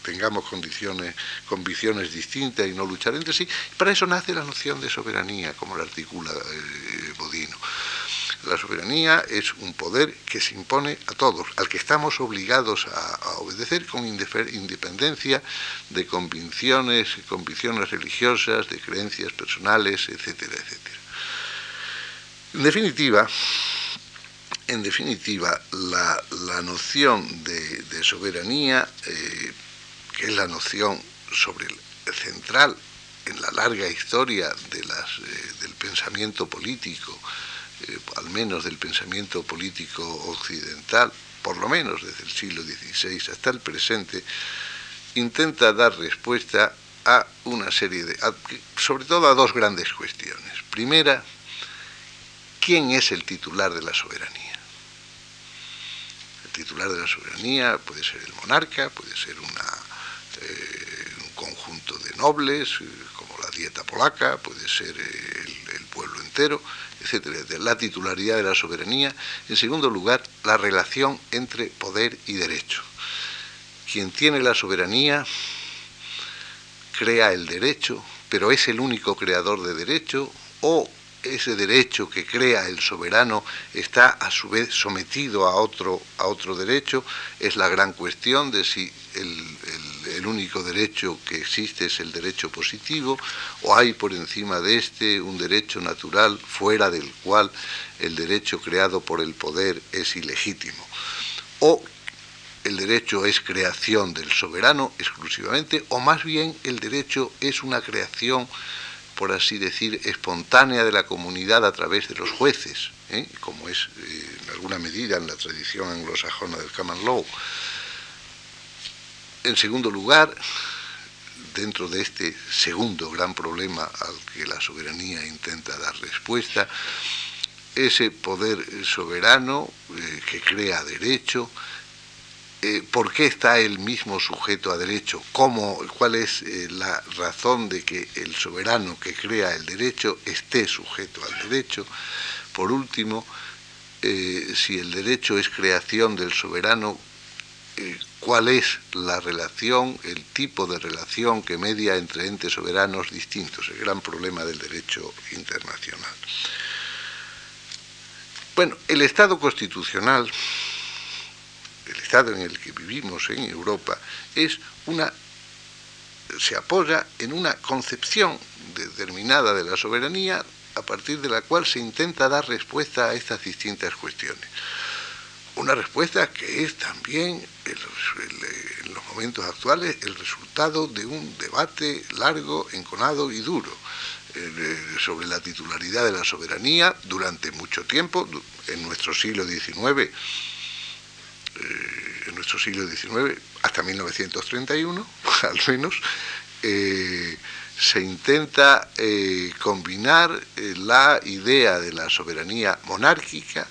tengamos condiciones, convicciones distintas y no luchar entre sí. Para eso nace la noción de soberanía, como la articula eh, Bodino. La soberanía es un poder que se impone a todos, al que estamos obligados a, obedecer con independencia de convicciones, convicciones religiosas, de creencias personales, etcétera, etcétera. En definitiva, en definitiva, la, noción de, soberanía, eh, que es la noción el central en la larga historia eh, del pensamiento político, eh, al menos del pensamiento político occidental, por lo menos desde el siglo XVI hasta el presente, intenta dar respuesta a una serie de, sobre todo a dos grandes cuestiones. Primera, ¿quién es el titular de la soberanía? El titular de la soberanía puede ser el monarca, puede ser eh, un conjunto de nobles, eh, como la dieta polaca, puede ser el pueblo entero, etcétera, La titularidad de la soberanía. En segundo lugar, la relación entre poder y derecho. Quien tiene la soberanía crea el derecho, pero es el único creador de derecho o ese derecho que crea el soberano está a su vez sometido a otro, a otro derecho, es la gran cuestión de si el, único derecho que existe es el derecho positivo o hay por encima de este un derecho natural fuera del cual el derecho creado por el poder es ilegítimo. O el derecho es creación del soberano exclusivamente, o más bien el derecho es una creación por así decir, espontánea de la comunidad a través de los jueces, ¿eh? como es eh, en alguna medida en la tradición anglosajona del common law. En segundo lugar, dentro de este segundo gran problema al que la soberanía intenta dar respuesta, ese poder soberano eh, que crea derecho, eh, por qué está el mismo sujeto a derecho, ¿Cómo, cuál es eh, la razón de que el soberano que crea el derecho esté sujeto al derecho. Por último, si el derecho es creación del soberano, cuál es la relación, el tipo de relación que media entre entes soberanos distintos, el gran problema del derecho internacional. Bueno, el Estado constitucional el estado en el que vivimos en Europa es una se apoya en una concepción determinada de la soberanía a partir de la cual se intenta dar respuesta a estas distintas cuestiones. Una respuesta que es también, en los, momentos actuales, el resultado de un debate largo, enconado y duro eh, sobre la titularidad de la soberanía durante mucho tiempo, en nuestro siglo XIX eh, en nuestro siglo XIX, hasta 1931, al menos, eh, se intenta eh, combinar la idea de la soberanía monárquica,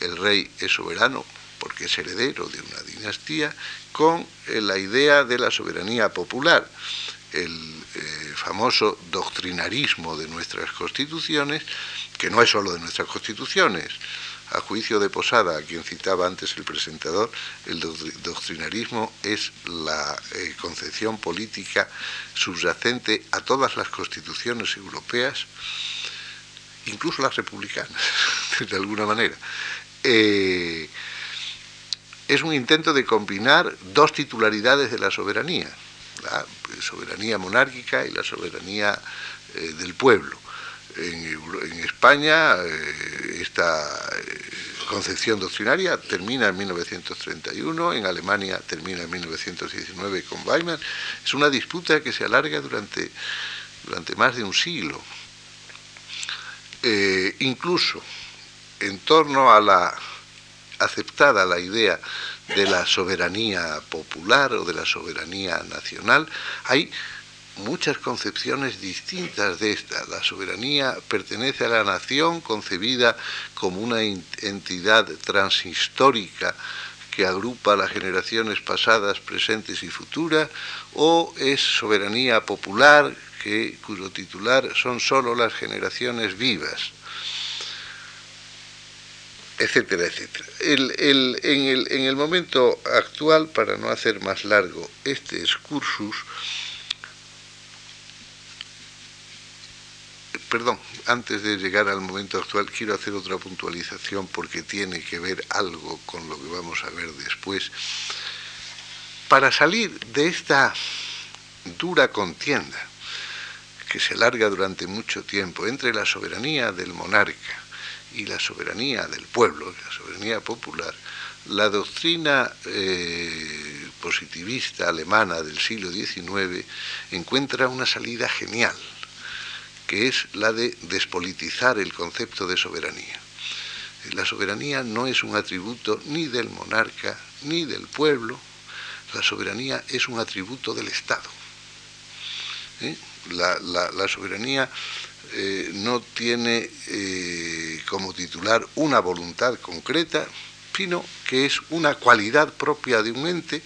el rey es soberano porque es heredero de una dinastía, con la idea de la soberanía popular, el famoso doctrinarismo de nuestras constituciones, que no es solo de nuestras constituciones, a juicio de Posada, a quien citaba antes el presentador, el doctrinarismo es la eh, concepción política subyacente a todas las constituciones europeas, incluso las republicanas, de alguna manera. Eh, es un intento de combinar dos titularidades de la soberanía, la soberanía monárquica y la soberanía eh, del pueblo en, España eh, esta concepción doctrinaria termina en 1931, en Alemania termina en 1919 con Weimar. Es una disputa que se alarga durante, durante más de un siglo. Incluso en torno a la aceptada la idea de la soberanía popular o de la soberanía nacional, hay muchas concepciones distintas de esta. La soberanía pertenece a la nación concebida como una entidad transhistórica que agrupa las generaciones pasadas, presentes y futuras, o es soberanía popular que, cuyo titular son sólo las generaciones vivas etcétera, etcétera. en, el, momento actual, para no hacer más largo este excursus, perdón, antes de llegar al momento actual, quiero hacer otra puntualización porque tiene que ver algo con lo que vamos a ver después. Para salir de esta dura contienda que se alarga durante mucho tiempo entre la soberanía del monarca y la soberanía del pueblo, la soberanía popular, la doctrina eh, positivista alemana del siglo XIX encuentra una salida genial, que es la de despolitizar el concepto de soberanía. La soberanía no es un atributo ni del monarca ni del pueblo, la soberanía es un atributo del Estado. ¿Eh? la, soberanía eh, no tiene eh, como titular una voluntad concreta, sino que es una cualidad propia de un ente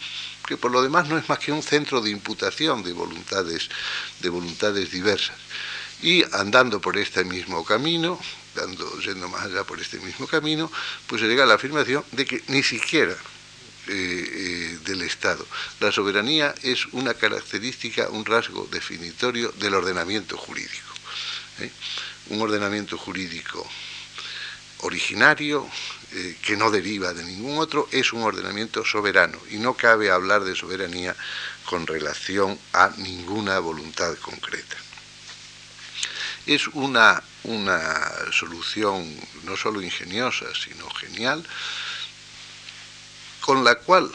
que por lo demás no es más que un centro de imputación de voluntades, de voluntades diversas. Y andando por este mismo camino, dando, yendo más allá por este mismo camino, pues se llega a la afirmación de que ni siquiera eh, del Estado. La soberanía es una característica, un rasgo definitorio del ordenamiento jurídico. ¿Eh? un ordenamiento jurídico originario eh, que no deriva de ningún otro, es un ordenamiento soberano y no cabe hablar de soberanía con relación a ninguna voluntad concreta. Es una, una solución no solo ingeniosa, sino genial, con la cual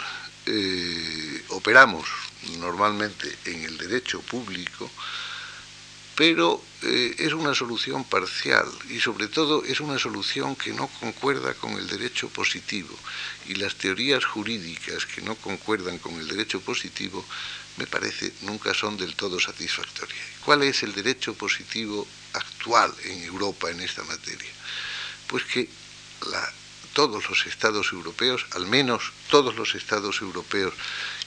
eh, operamos normalmente en el derecho público, pero eh, es una solución parcial y sobre todo es una solución que no concuerda con el derecho positivo y las teorías jurídicas que no concuerdan con el derecho positivo me parece nunca son del todo satisfactorias. ¿Cuál es el derecho positivo actual en Europa en esta materia? Pues que todos los estados europeos, al menos todos los estados europeos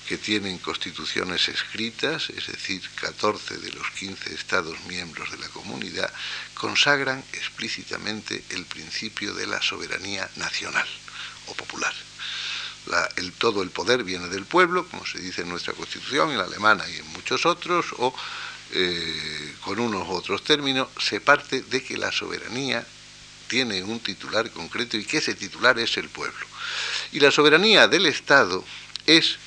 que tienen constituciones escritas, es decir, 14 de los 15 Estados miembros de la comunidad, consagran explícitamente el principio de la soberanía nacional o popular. todo el poder viene del pueblo, como se dice en nuestra constitución, en la alemana y en muchos otros, o eh, con unos u otros términos, se parte de que la soberanía tiene un titular concreto y que ese titular es el pueblo. Y la soberanía del Estado es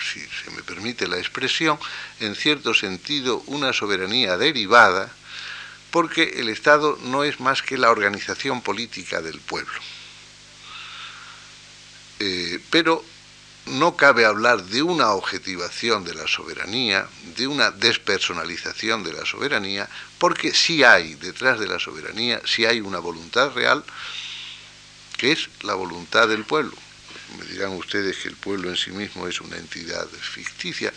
si se me permite la expresión, en cierto sentido una soberanía derivada, porque el Estado no es más que la organización política del pueblo. Eh, pero no cabe hablar de una objetivación de la soberanía, de una despersonalización de la soberanía, porque sí hay detrás de la soberanía, sí hay una voluntad real, que es la voluntad del pueblo me dirán ustedes que el pueblo en sí mismo es una entidad ficticia.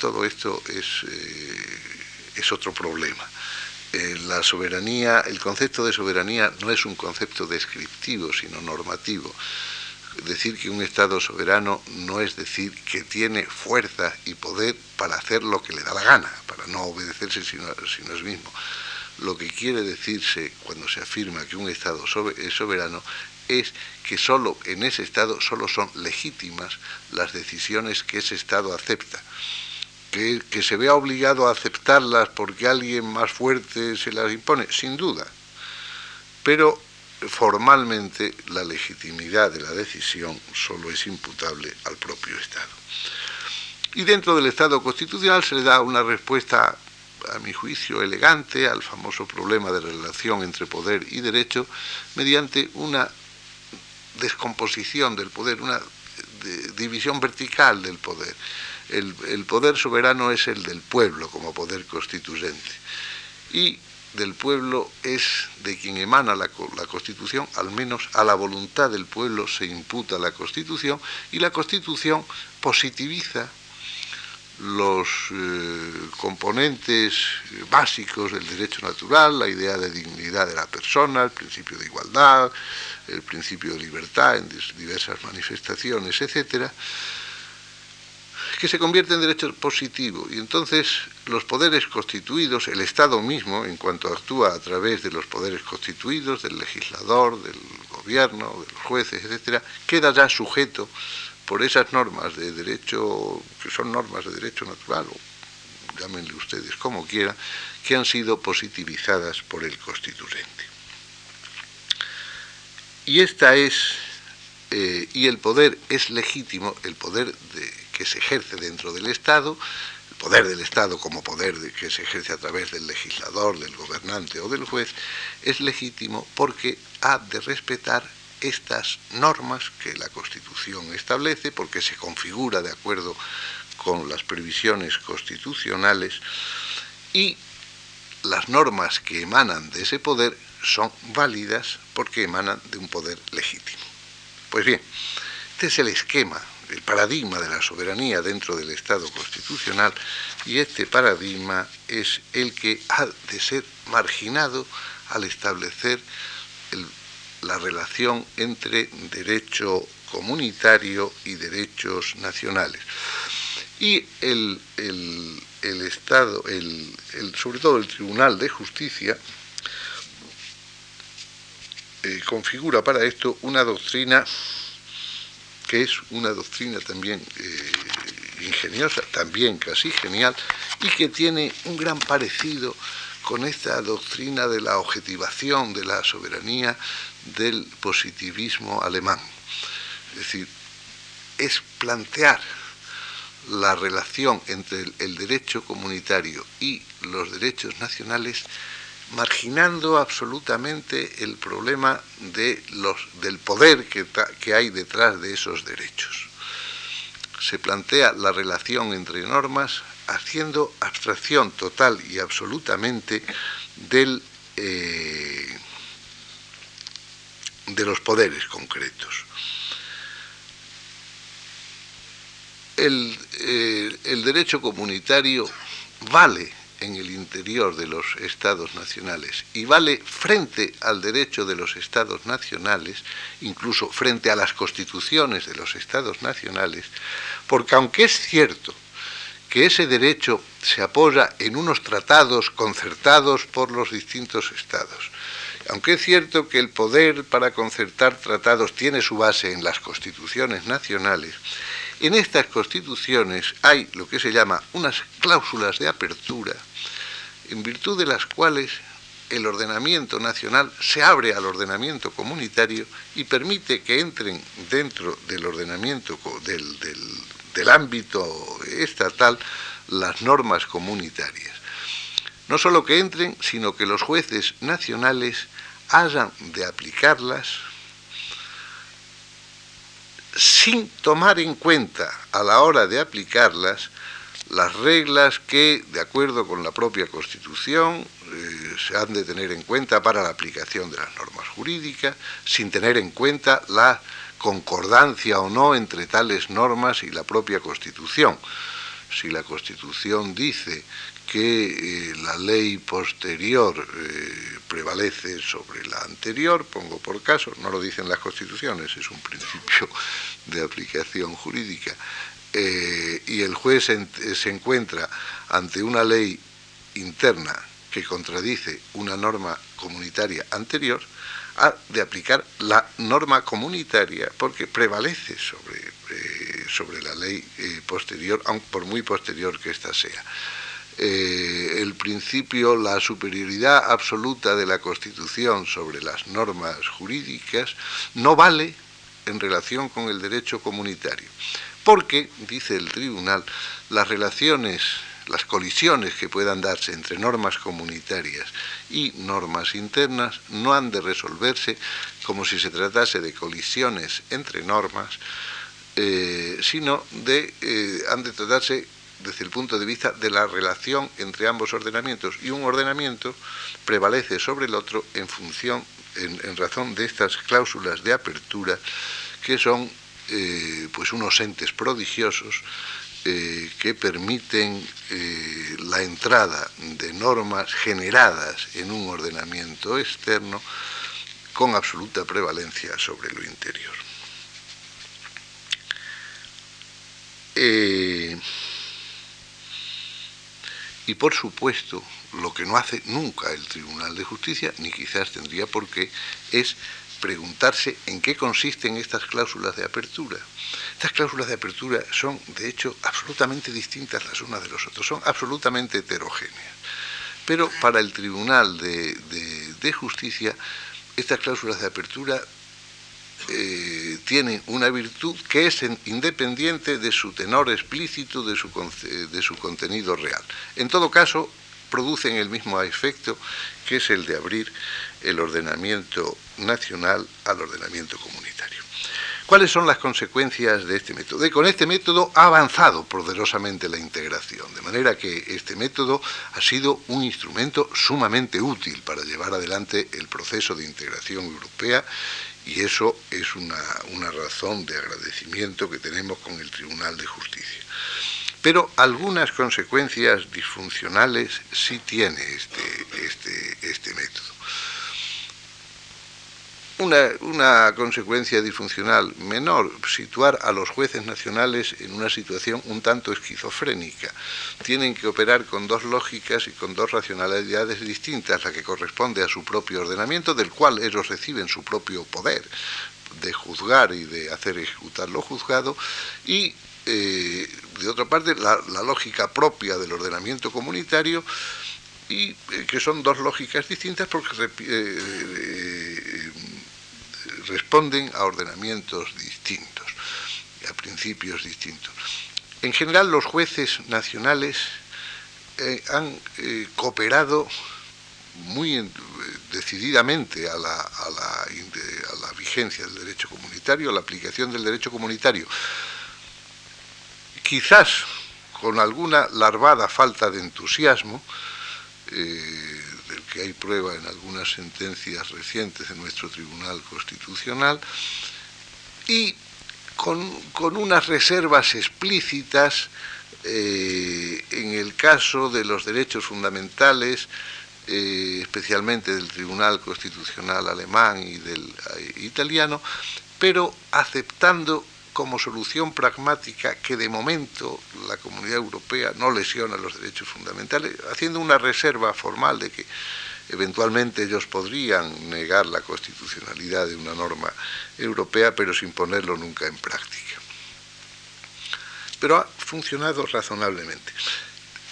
todo esto es, eh, es otro problema. Eh, la soberanía, el concepto de soberanía no es un concepto descriptivo, sino normativo. Decir que un Estado soberano no es decir que tiene fuerza y poder para hacer lo que le da la gana, para no obedecerse sino, sino es mismo. Lo que quiere decirse cuando se afirma que un Estado es soberano es que solo en ese Estado solo son legítimas las decisiones que ese Estado acepta. Que, que se vea obligado a aceptarlas porque alguien más fuerte se las impone, sin duda. Pero formalmente la legitimidad de la decisión solo es imputable al propio Estado. Y dentro del Estado constitucional se le da una respuesta, a mi juicio, elegante al famoso problema de relación entre poder y derecho mediante una descomposición del poder, una división vertical del poder. El, poder soberano es el del pueblo como poder constituyente. Y del pueblo es de quien emana la, Constitución, al menos a la voluntad del pueblo se imputa la Constitución, y la Constitución positiviza los eh, componentes básicos del derecho natural, la idea de dignidad de la persona, el principio de igualdad, el principio de libertad en diversas manifestaciones, etcétera, que se convierte en derecho positivo. Y entonces los poderes constituidos, el Estado mismo, en cuanto actúa a través de los poderes constituidos, del legislador, del gobierno, de los jueces, etcétera, queda ya sujeto por esas normas de derecho, que son normas de derecho natural, o llámenle ustedes como quieran, que han sido positivizadas por el constituyente. Y esta es, eh, y el poder es legítimo, el poder que se ejerce dentro del Estado, el poder del Estado como poder que se ejerce a través del legislador, del gobernante o del juez, es legítimo porque ha de respetar estas normas que la Constitución establece, porque se configura de acuerdo con las previsiones constitucionales, y las normas que emanan de ese poder son válidas porque emanan de un poder legítimo. Pues bien, este es el esquema, el paradigma de la soberanía dentro del Estado constitucional y este paradigma es el que ha de ser marginado al establecer el la relación entre derecho comunitario y derechos nacionales. Y el, Estado, el, sobre todo el Tribunal de Justicia, eh, configura para esto una doctrina que es una doctrina también eh, ingeniosa, también casi genial, y que tiene un gran parecido con esta doctrina de la objetivación de la soberanía del positivismo alemán. Es decir, es plantear la relación entre el, derecho comunitario y los derechos nacionales marginando absolutamente el problema de los, del poder que, que hay detrás de esos derechos. Se plantea la relación entre normas haciendo abstracción total y absolutamente del, eh, de los poderes concretos. Eh, el derecho comunitario vale en el interior de los estados nacionales y vale frente al derecho de los estados nacionales, incluso frente a las constituciones de los estados nacionales, porque aunque es cierto que ese derecho se apoya en unos tratados concertados por los distintos estados. Aunque es cierto que el poder para concertar tratados tiene su base en las constituciones nacionales, en estas constituciones hay lo que se llama unas cláusulas de apertura, en virtud de las cuales el ordenamiento nacional se abre al ordenamiento comunitario y permite que entren dentro del ordenamiento del, del del ámbito estatal las normas comunitarias. No solo que entren, sino que los jueces nacionales hayan de aplicarlas sin tomar en cuenta a la hora de aplicarlas las reglas que, de acuerdo con la propia Constitución, eh, se han de tener en cuenta para la aplicación de las normas jurídicas, sin tener en cuenta la concordancia o no entre tales normas y la propia Constitución. Si la Constitución dice que eh, la ley posterior eh, prevalece sobre la anterior, pongo por caso, no lo dicen las constituciones, es un principio de aplicación jurídica, y el juez se encuentra ante una ley interna que contradice una norma comunitaria anterior, ha de aplicar la norma comunitaria porque prevalece sobre, eh, sobre la ley eh, posterior, aun por muy posterior que ésta sea. Eh, el principio, la superioridad absoluta de la Constitución sobre las normas jurídicas no vale en relación con el derecho comunitario, porque, dice el tribunal, las relaciones las colisiones que puedan darse entre normas comunitarias y normas internas no han de resolverse como si se tratase de colisiones entre normas, eh, sino de, eh, han de tratarse desde el punto de vista de la relación entre ambos ordenamientos. Y un ordenamiento prevalece sobre el otro en función, en, razón de estas cláusulas de apertura que son eh, pues unos entes prodigiosos eh, que permiten eh, la entrada de normas generadas en un ordenamiento externo con absoluta prevalencia sobre lo interior. Eh, y por supuesto, lo que no hace nunca el Tribunal de Justicia, ni quizás tendría por qué, es preguntarse en qué consisten estas cláusulas de apertura. Estas cláusulas de apertura son, de hecho, absolutamente distintas las unas de los otros, son absolutamente heterogéneas. Pero para el Tribunal de, Justicia, estas cláusulas de apertura eh, tienen una virtud que es independiente de su tenor explícito, de su, de su contenido real. En todo caso, producen el mismo efecto que es el de abrir el ordenamiento nacional al ordenamiento comunitario. ¿Cuáles son las consecuencias de este método? Y con este método ha avanzado poderosamente la integración, de manera que este método ha sido un instrumento sumamente útil para llevar adelante el proceso de integración europea y eso es una, una razón de agradecimiento que tenemos con el Tribunal de Justicia. Pero algunas consecuencias disfuncionales sí tiene este, este, este método. Una, consecuencia disfuncional menor, situar a los jueces nacionales en una situación un tanto esquizofrénica. Tienen que operar con dos lógicas y con dos racionalidades distintas, la que corresponde a su propio ordenamiento, del cual ellos reciben su propio poder de juzgar y de hacer ejecutar lo juzgado, y eh, de otra parte la, lógica propia del ordenamiento comunitario, y eh, que son dos lógicas distintas porque eh, responden a ordenamientos distintos, a principios distintos. En general, los jueces nacionales han cooperado muy decididamente a la, vigencia del derecho comunitario, a la aplicación del derecho comunitario. Quizás con alguna larvada falta de entusiasmo, del que hay prueba en algunas sentencias recientes de nuestro Tribunal Constitucional, y con, unas reservas explícitas eh, en el caso de los derechos fundamentales, eh, especialmente del Tribunal Constitucional alemán y del eh, italiano, pero aceptando como solución pragmática que de momento la comunidad europea no lesiona los derechos fundamentales, haciendo una reserva formal de que eventualmente ellos podrían negar la constitucionalidad de una norma europea, pero sin ponerlo nunca en práctica. Pero ha funcionado razonablemente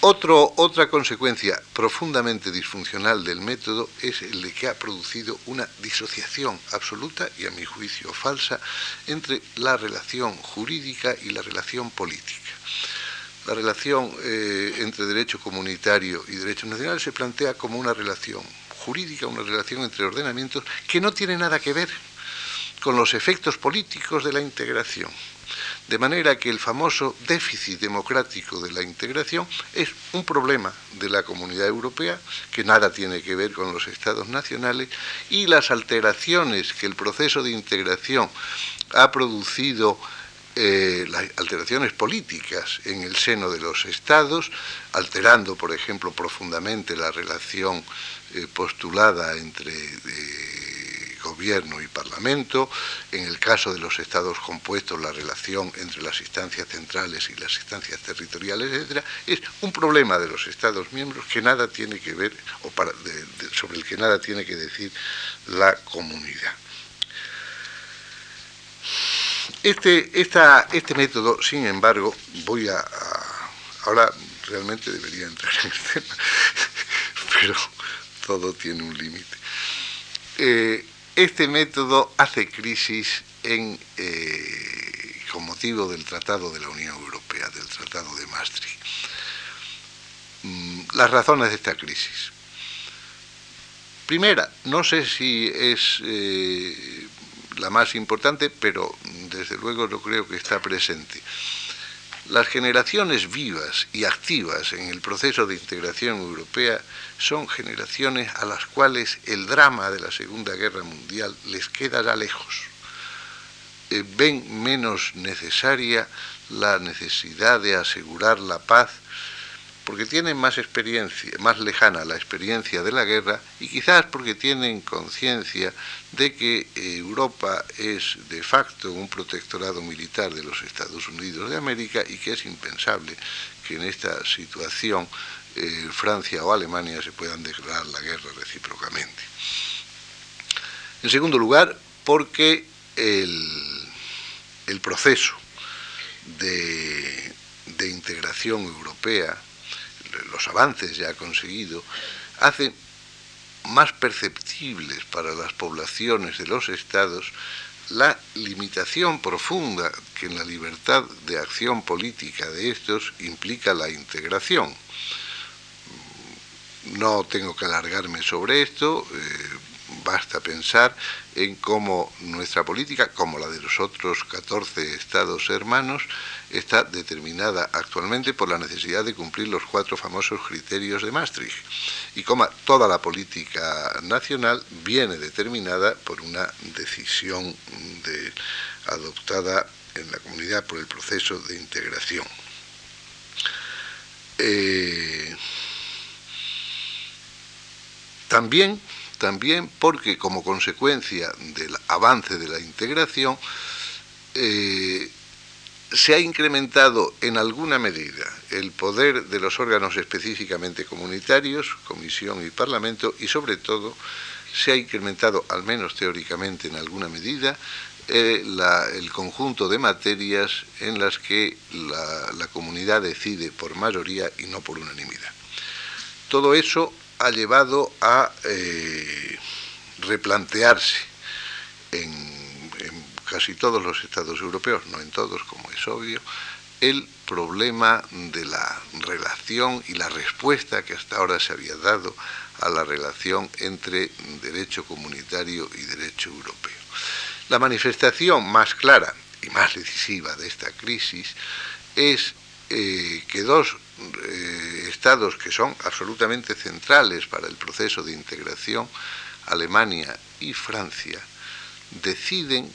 otra consecuencia profundamente disfuncional del método es el de que ha producido una disociación absoluta y a mi juicio falsa entre la relación jurídica y la relación política. La relación eh, entre derecho comunitario y derecho nacional se plantea como una relación jurídica, una relación entre ordenamientos que no tiene nada que ver con los efectos políticos de la integración. De manera que el famoso déficit democrático de la integración es un problema de la comunidad europea que nada tiene que ver con los estados nacionales y las alteraciones que el proceso de integración ha producido eh, las alteraciones políticas en el seno de los estados, alterando, por ejemplo, profundamente la relación eh, postulada entre gobierno y parlamento, en el caso de los estados compuestos la relación entre las instancias centrales y las instancias territoriales, etcétera, es un problema de los estados miembros que nada tiene que ver o sobre el que nada tiene que decir la comunidad. Este, este método, sin embargo, voy a, ahora realmente debería entrar en el tema, pero todo tiene un límite. Eh, este método hace crisis en, eh, con motivo del Tratado de la Unión Europea, del Tratado de Maastricht. Mm, las razones de esta crisis. Primera, no sé si es eh, la más importante, pero desde luego yo creo que está presente. Las generaciones vivas y activas en el proceso de integración europea son generaciones a las cuales el drama de la Segunda Guerra Mundial les queda ya lejos. eh, ven menos necesaria la necesidad de asegurar la paz porque tienen más experiencia, más lejana la experiencia de la guerra y quizás porque tienen conciencia de que Europa es de facto un protectorado militar de los Estados Unidos de América y que es impensable que en esta situación eh, Francia o Alemania se puedan declarar la guerra recíprocamente. En segundo lugar, porque el, el proceso de, de integración europea los avances ya conseguidos, hacen más perceptibles para las poblaciones de los estados la limitación profunda que en la libertad de acción política de estos implica la integración. No tengo que alargarme sobre esto, eh, basta pensar en cómo nuestra política, como la de los otros 14 estados hermanos, está determinada actualmente por la necesidad de cumplir los cuatro famosos criterios de Maastricht y cómo toda la política nacional viene determinada por una decisión adoptada en la comunidad por el proceso de integración. Eh, también también porque como consecuencia del avance de la integración eh, se ha incrementado en alguna medida el poder de los órganos específicamente comunitarios, Comisión y Parlamento, y sobre todo se ha incrementado, al menos teóricamente en alguna medida, eh, el conjunto de materias en las que la, la comunidad decide por mayoría y no por unanimidad. Todo eso ha llevado a eh, replantearse en, casi todos los estados europeos, no en todos como es obvio, el problema de la relación y la respuesta que hasta ahora se había dado a la relación entre derecho comunitario y derecho europeo. La manifestación más clara y más decisiva de esta crisis es eh, que dos eh, estados que son absolutamente centrales para el proceso de integración, Alemania y Francia, deciden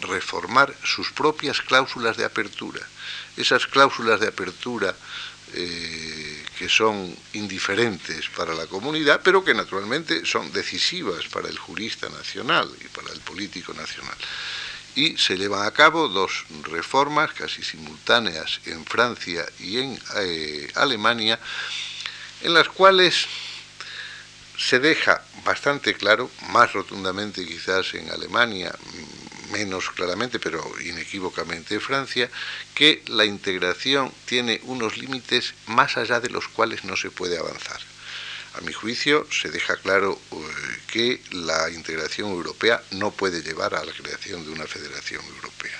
reformar sus propias cláusulas de apertura. Esas cláusulas de apertura eh, que son indiferentes para la comunidad, pero que naturalmente son decisivas para el jurista nacional y para el político nacional y se llevan a cabo dos reformas casi simultáneas en Francia y en eh, Alemania, en las cuales se deja bastante claro, más rotundamente quizás en Alemania, menos claramente, pero inequívocamente en Francia, que la integración tiene unos límites más allá de los cuales no se puede avanzar. A mi juicio, se deja claro eh, que la integración europea no puede llevar a la creación de una federación europea.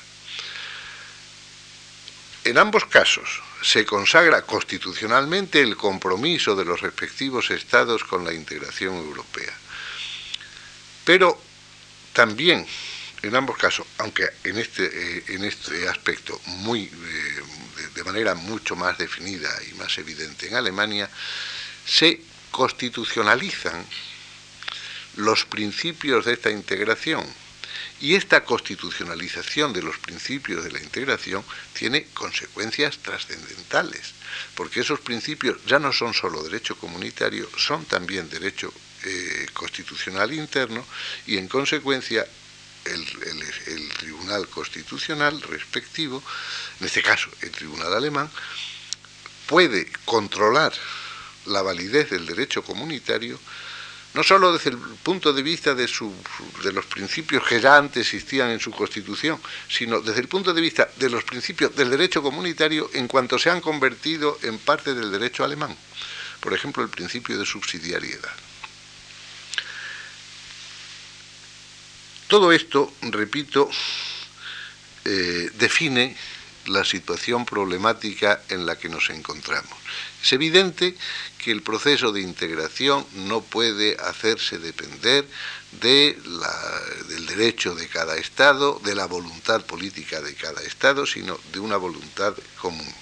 En ambos casos se consagra constitucionalmente el compromiso de los respectivos estados con la integración europea. Pero también, en ambos casos, aunque en este, eh, en este aspecto muy, eh, de manera mucho más definida y más evidente en Alemania, se constitucionalizan los principios de esta integración. Y esta constitucionalización de los principios de la integración tiene consecuencias trascendentales, porque esos principios ya no son solo derecho comunitario, son también derecho eh, constitucional interno y en consecuencia el, el, Tribunal Constitucional respectivo, en este caso el Tribunal Alemán, puede controlar la validez del derecho comunitario, no solo desde el punto de vista de, de, los principios que ya antes existían en su constitución, sino desde el punto de vista de los principios del derecho comunitario en cuanto se han convertido en parte del derecho alemán. Por ejemplo, el principio de subsidiariedad. Todo esto, repito, eh, define la situación problemática en la que nos encontramos. Es evidente que el proceso de integración no puede hacerse depender de del derecho de cada Estado, de la voluntad política de cada Estado, sino de una voluntad común.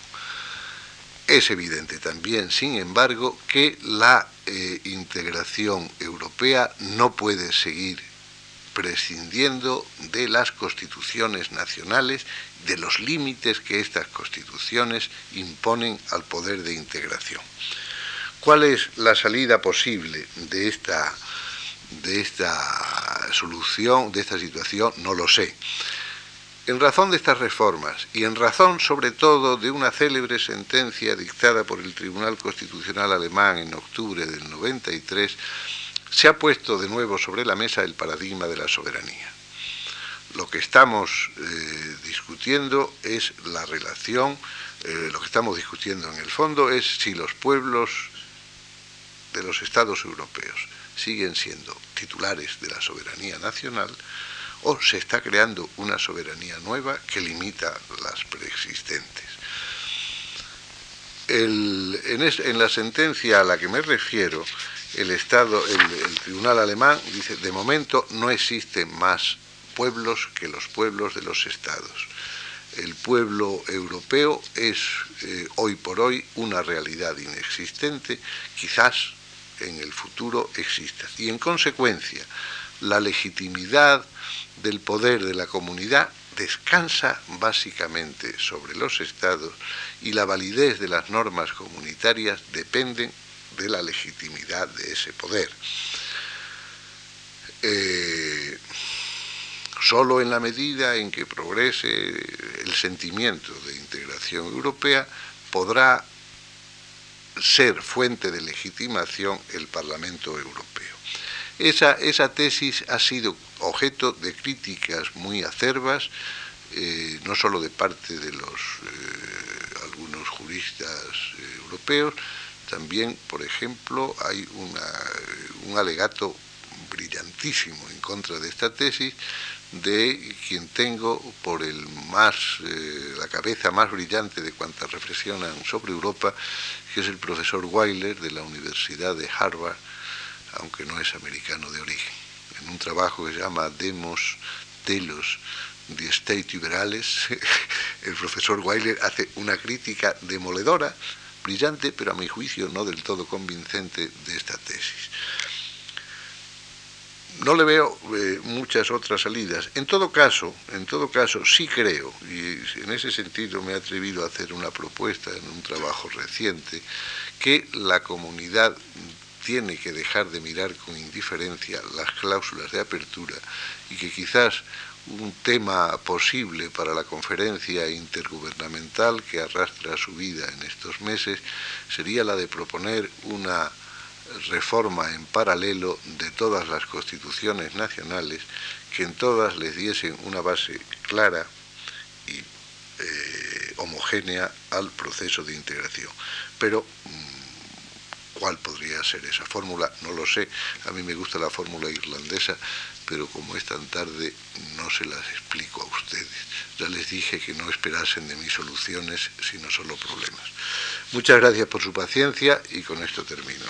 Es evidente también, sin embargo, que la eh, integración europea no puede seguir prescindiendo de las constituciones nacionales, de los límites que estas constituciones imponen al poder de integración. ¿Cuál es la salida posible de esta, de esta solución, de esta situación? No lo sé. En razón de estas reformas y en razón sobre todo de una célebre sentencia dictada por el Tribunal Constitucional alemán en octubre del 93, se ha puesto de nuevo sobre la mesa el paradigma de la soberanía. Lo que estamos eh, discutiendo es la relación, eh, lo que estamos discutiendo en el fondo es si los pueblos de los estados europeos siguen siendo titulares de la soberanía nacional o se está creando una soberanía nueva que limita las preexistentes. en, la sentencia a la que me refiero, el Estado, el, Tribunal alemán dice, de momento no existen más pueblos que los pueblos de los Estados. El pueblo europeo es eh, hoy por hoy una realidad inexistente, quizás en el futuro exista. Y en consecuencia, la legitimidad del poder de la comunidad descansa básicamente sobre los estados y la validez de las normas comunitarias dependen de la legitimidad de ese poder. Eh, solo en la medida en que progrese el sentimiento de integración europea podrá ser fuente de legitimación el Parlamento Europeo. Esa, esa tesis ha sido objeto de críticas muy acerbas, eh, no solo de parte de los eh, algunos juristas europeos, también, por ejemplo, hay un alegato brillantísimo en contra de esta tesis de quien tengo por el más, eh, la cabeza más brillante de cuantas reflexionan sobre Europa, que es el profesor Weiler de la Universidad de Harvard, aunque no es americano de origen, en un trabajo que se llama Demos, Telos, de State Liberales, el profesor Weiler hace una crítica demoledora brillante, pero a mi juicio no del todo convincente de esta tesis. No le veo eh, muchas otras salidas. En todo caso, en todo caso, sí creo, y en ese sentido me he atrevido a hacer una propuesta en un trabajo reciente, que la comunidad tiene que dejar de mirar con indiferencia las cláusulas de apertura y que quizás un tema posible para la conferencia intergubernamental que arrastra su vida en estos meses sería la de proponer una reforma en paralelo de todas las constituciones nacionales que en todas les diesen una base clara y eh, homogénea al proceso de integración. Pero mm, ¿cuál podría ser esa fórmula? No lo sé. A mí me gusta la fórmula irlandesa, pero como es tan tarde no se las explico a ustedes. Ya les dije que no esperasen de mis soluciones, sino solo problemas. Muchas gracias por su paciencia y con esto termino.